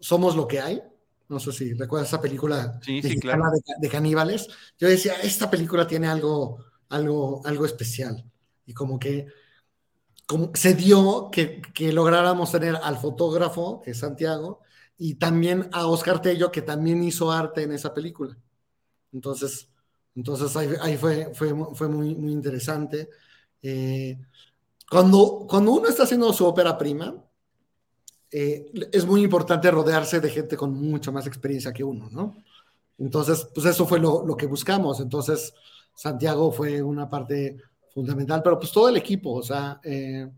Somos lo que hay, no sé si recuerdas esa película de, caníbales, yo decía, esta película tiene algo, algo, algo especial. Y como que como se dio que, que lográramos tener al fotógrafo, que es Santiago, y también a Oscar Tello, que también hizo arte en esa película. Entonces, entonces ahí, fue, fue, fue, muy, muy interesante. Eh, cuando, cuando uno está haciendo su ópera prima, eh, es muy importante rodearse de gente con mucha más experiencia que uno, ¿no? Entonces, pues eso fue lo, lo que buscamos. Entonces, Santiago fue una parte fundamental, pero pues todo el equipo, o sea, eh,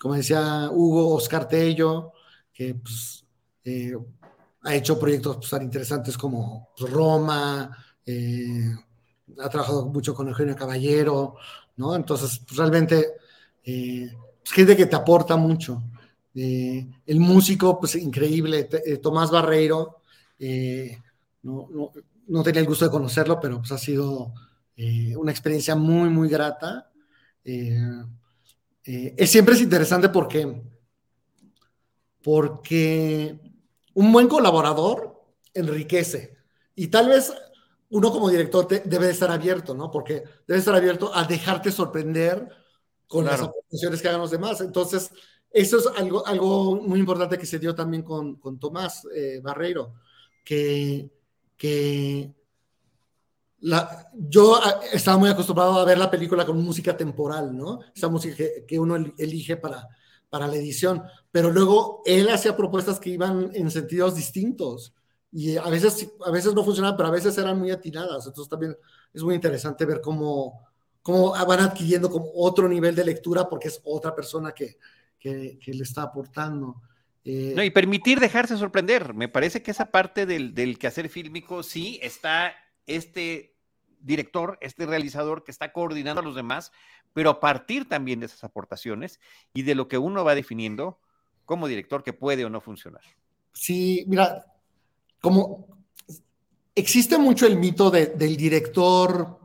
como decía Hugo, Oscar Tello, que pues eh, ha hecho proyectos pues, tan interesantes como pues, Roma, eh, ha trabajado mucho con Eugenio Caballero, ¿no? Entonces, pues, realmente, eh, gente que te aporta mucho. el músico, pues increíble, Tomás Barreiro, no, no, tenía el gusto de conocerlo, pero pues ha sido una experiencia muy, muy grata. es, siempre es interesante porque, porque un buen colaborador enriquece. Y tal vez uno como director debe estar abierto, ¿no? Porque debe estar abierto a dejarte sorprender con las aportaciones que hagan los demás. Entonces, eso es algo, algo muy importante que se dio también con, con Tomás eh, Barreiro, que, que la, yo ah, estaba muy acostumbrado a ver la película con música temporal, ¿no? Esa música que, que uno elige para, para la edición, pero luego él hacía propuestas que iban en sentidos distintos y a veces, a veces no funcionaban, pero a veces eran muy atinadas. Entonces también es muy interesante ver cómo, cómo van adquiriendo como otro nivel de lectura porque es otra persona que, que, le está aportando. Eh, no, y permitir dejarse sorprender. Me parece que esa parte del, del quehacer fílmico sí está este director, este realizador que está coordinando a los demás, pero a partir también de esas aportaciones y de lo que uno va definiendo como director que puede o no funcionar. Sí, mira, como existe mucho el mito del director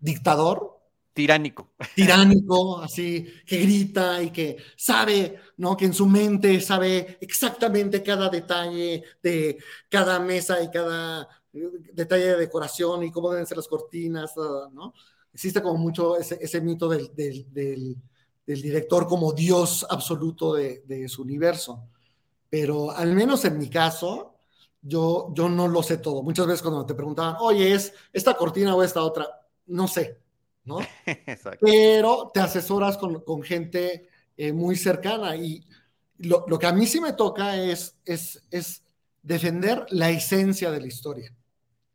dictador, Tiránico. Tiránico, así, que grita y que sabe, ¿no? Que en su mente sabe exactamente cada detalle de cada mesa y cada eh, detalle de decoración y cómo deben ser las cortinas, ¿no? Existe como mucho ese, mito del, director como Dios absoluto de, su universo. Pero al menos en mi caso, yo, yo no lo sé todo. Muchas veces cuando te preguntaban, oye, ¿es esta cortina o esta otra? No sé, ¿no? Pero te asesoras con, gente eh, muy cercana y lo, que a mí sí me toca es, es, es defender la esencia de la historia,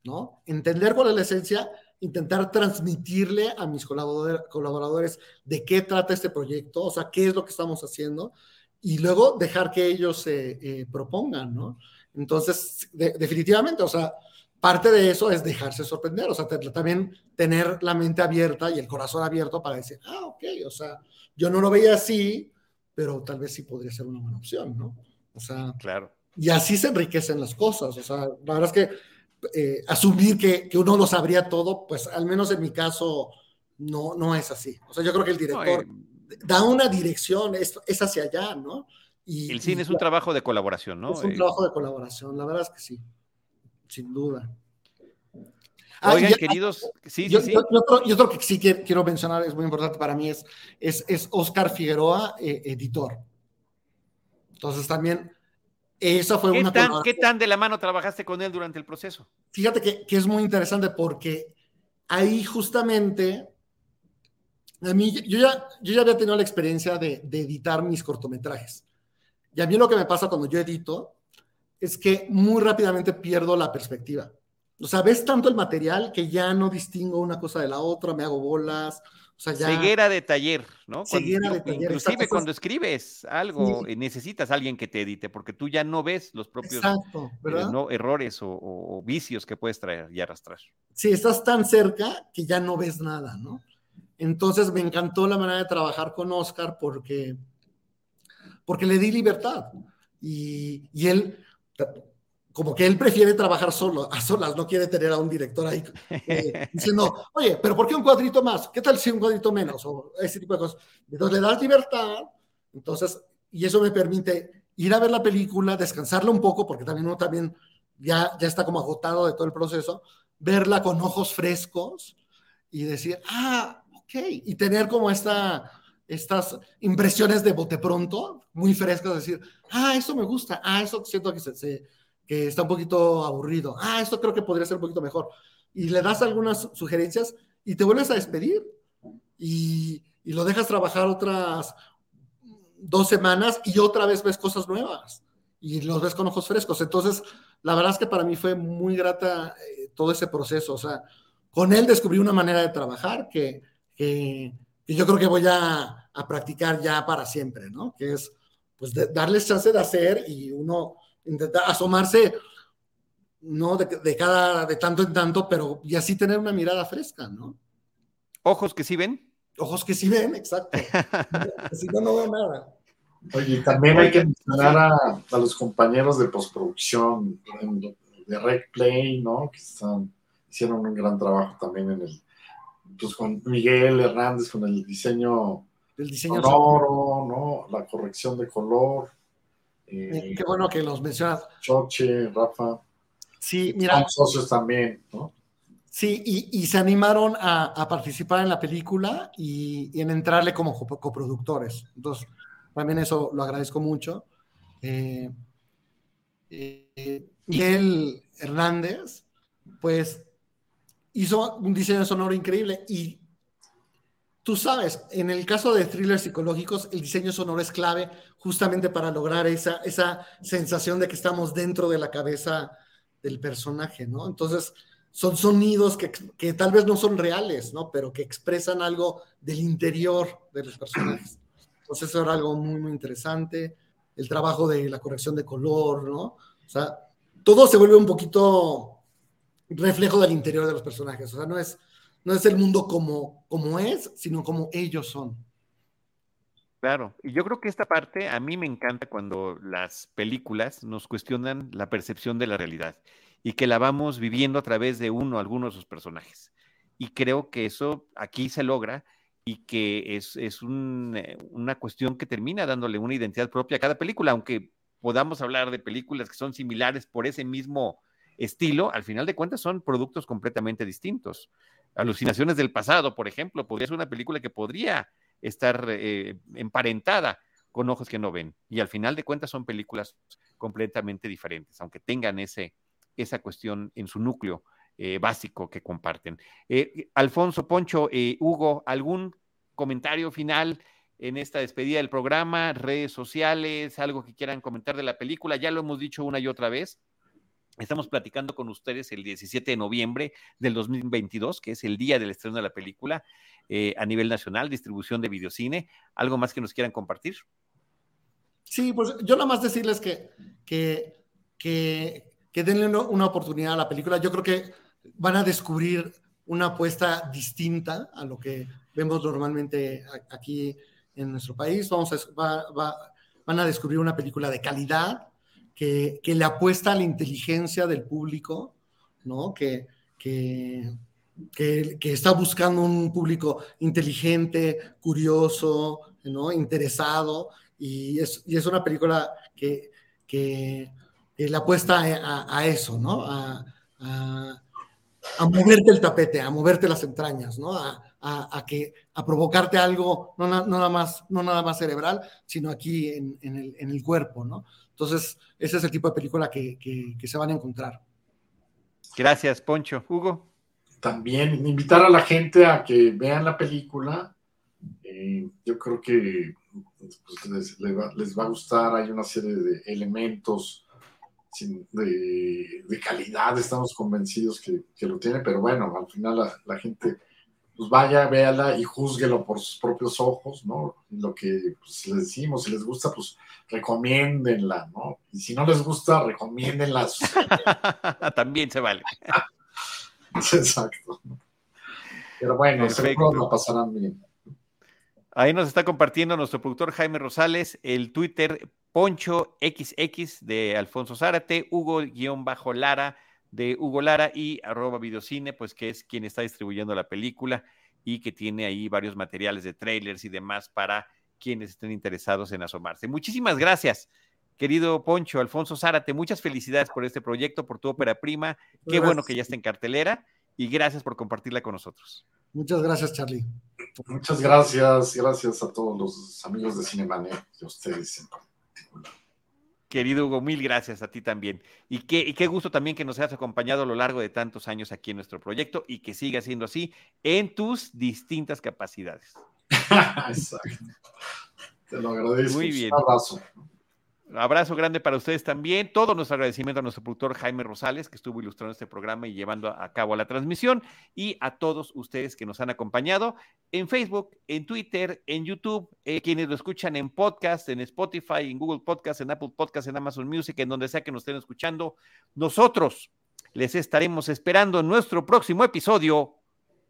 ¿no? Entender cuál es la esencia, intentar transmitirle a mis colaboradores de qué trata este proyecto, o sea, qué es lo que estamos haciendo, y luego dejar que ellos se eh, propongan, ¿no? Entonces, definitivamente, o sea, parte de eso es dejarse sorprender, o sea, también tener la mente abierta y el corazón abierto para decir, ah, ok, o sea, yo no lo veía así, pero tal vez sí podría ser una buena opción, ¿no? O sea, claro. Y así se enriquecen las cosas, o sea, la verdad es que eh, asumir que, que, uno lo sabría todo, pues al menos en mi caso no, no es así. O sea, yo creo que el director da una dirección, es, es hacia allá, ¿no? Y, el cine es un trabajo de colaboración, ¿no? Es un eh, trabajo de colaboración, la verdad es que sí, sin duda. Ah, Oigan, queridos, sí, sí, sí. Y otro, que sí quiero mencionar, es muy importante para mí, es, es, es Oscar Figueroa, eh, editor. Entonces también, esa fue ¿Qué una... Tan, ¿Qué tan de la mano trabajaste con él durante el proceso? Fíjate que, que es muy interesante porque ahí justamente a mí, yo ya, yo ya había tenido la experiencia de, de, editar mis cortometrajes. Y a mí lo que me pasa cuando yo edito es que muy rápidamente pierdo la perspectiva. O sea, ves tanto el material que ya no distingo una cosa de la otra, me hago bolas. Sea, ya... Ceguera de taller, ¿no? Ceguera de taller. Inclusive cuando escribes algo, necesitas a alguien que te edite, porque tú ya no ves los propios eh, ¿no? errores o, o, vicios que puedes traer y arrastrar. Sí, estás tan cerca que ya no ves nada, ¿no? Entonces me encantó la manera de trabajar con Oscar porque, porque le di libertad. Y, y él, como que él prefiere trabajar solo, a solas, no quiere tener a un director ahí eh, diciendo, oye, pero ¿por qué un cuadrito más? ¿Qué tal si un cuadrito menos? O ese tipo de cosas. Entonces le das libertad, entonces, y eso me permite ir a ver la película, descansarla un poco, porque también uno también ya, ya está como agotado de todo el proceso, verla con ojos frescos y decir, ah, y tener como esta, estas impresiones de bote pronto, muy frescas, decir, ah, eso me gusta, ah, eso siento que, se, que está un poquito aburrido, ah, esto creo que podría ser un poquito mejor. Y le das algunas sugerencias y te vuelves a despedir y, y lo dejas trabajar otras dos semanas y otra vez ves cosas nuevas y los ves con ojos frescos. Entonces, la verdad es que para mí fue muy grata eh, todo ese proceso. O sea, con él descubrí una manera de trabajar que, que, yo creo que voy a, practicar ya para siempre, ¿no? Que es, pues, darles chance de hacer y uno intentar asomarse, ¿no? De, cada, de tanto en tanto, pero y así tener una mirada fresca, ¿no? Ojos que sí ven. Ojos que sí ven, exacto. si no, no veo nada. Oye, también hay que mencionar a, los compañeros de postproducción de Rec Play, ¿no? Que están, hicieron un gran trabajo también en el, pues con Miguel Hernández con el diseño, el diseño sonoro, ¿no? La corrección de color. Eh, qué bueno que los mencionas. Choche, Rafa. Sí, mira. Son socios también, ¿no? Sí, y, se animaron a, participar en la película y, en entrarle como coproductores. Entonces, también eso lo agradezco mucho. Eh, eh, Miguel Hernández, pues hizo un diseño sonoro increíble y tú sabes, en el caso de thrillers psicológicos, el diseño sonoro es clave justamente para lograr esa, esa sensación de que estamos dentro de la cabeza del personaje, ¿no? Entonces, son sonidos que, que tal vez no son reales, ¿no? Pero que expresan algo del interior de los personajes. Entonces, eso era algo muy, muy interesante. El trabajo de la corrección de color, ¿no? O sea, todo se vuelve un poquito reflejo del interior de los personajes. O sea, no es, no es el mundo como, como es, sino como ellos son. Claro, y yo creo que esta parte a mí me encanta cuando las películas nos cuestionan la percepción de la realidad y que la vamos viviendo a través de uno o alguno de sus personajes. y creo que eso aquí se logra y que es, es un, eh, una cuestión que termina dándole una identidad propia a cada película, aunque podamos hablar de películas que son similares por ese mismo estilo, al final de cuentas son productos completamente distintos. Alucinaciones del pasado, por ejemplo, podría ser una película que podría estar eh, emparentada con ojos que no ven. Y al final de cuentas son películas completamente diferentes, aunque tengan ese, esa cuestión en su núcleo eh, básico que comparten. Eh, Alfonso, Poncho, Hugo, ¿algún comentario final en esta despedida del programa? ¿Redes sociales? ¿Algo que quieran comentar de la película? Ya lo hemos dicho una y otra vez. Estamos platicando con ustedes el 17 de noviembre del 2022, que es el día del estreno de la película eh, a nivel nacional, distribución de videocine. ¿Algo más que nos quieran compartir? Sí, pues yo nada más decirles que, que, que, denle una oportunidad a la película. Yo creo que van a descubrir una apuesta distinta a lo que vemos normalmente aquí en nuestro país. Vamos a, van a descubrir una película de calidad que, le apuesta a la inteligencia del público, ¿no? Que, que, está buscando un público inteligente, curioso, ¿no? Interesado, y es, es una película que, que, le apuesta a, eso, ¿no? A, a, moverte el tapete, a moverte las entrañas, ¿no? A, que, a provocarte algo, no, nada más, no nada más cerebral, sino aquí en, el, en el cuerpo, ¿no? Entonces, ese es el tipo de película que, se van a encontrar. Gracias, Poncho. Hugo. También invitar a la gente a que vean la película. Eh, yo creo que pues, les, va, a gustar. Hay una serie de elementos de, calidad. Estamos convencidos que, lo tiene, pero bueno, al final la gente pues vaya, véala y júzguelo por sus propios ojos, ¿no? Lo que pues, les decimos, si les gusta, pues recomiéndenla, ¿no? Y si no les gusta, recomiéndenla. También se vale. Exacto. Pero bueno, seguro lo pasarán bien. Ahí nos está compartiendo nuestro productor Jaime Rosales el Twitter Poncho XX de Alfonso Zárate, Hugo-Lara de Hugo Lara y arroba videocine, pues que es quien está distribuyendo la película y que tiene ahí varios materiales de trailers y demás para quienes estén interesados en asomarse. Muchísimas gracias, querido Poncho, Alfonso Zárate, muchas felicidades por este proyecto, por tu ópera prima. Qué bueno que ya está en cartelera y gracias por compartirla con nosotros. Muchas gracias, Charlie. Muchas gracias, gracias a todos los amigos de Cinemanet y a ustedes en particular. Querido Hugo, mil gracias a ti también. Y qué, qué gusto también que nos hayas acompañado a lo largo de tantos años aquí en nuestro proyecto y que siga siendo así en tus distintas capacidades. Exacto. Te lo agradezco. Muy bien. Un abrazo. Abrazo grande para ustedes también. Todo nuestro agradecimiento a nuestro productor Jaime Rosales, que estuvo ilustrando este programa y llevando a cabo la transmisión, y a todos ustedes que nos han acompañado en Facebook, en Twitter, en YouTube, eh, quienes lo escuchan en podcast, en Spotify, en Google Podcast, en Apple Podcast, en Amazon Music, en donde sea que nos estén escuchando. Nosotros les estaremos esperando en nuestro próximo episodio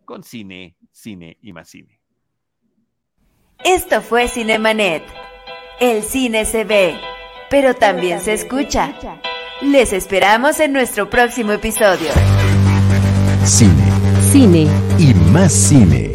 con cine, cine y más cine. Esto fue Cinemanet. El cine se ve pero también se escucha. Les esperamos en nuestro próximo episodio. Cine. Cine. Y más cine.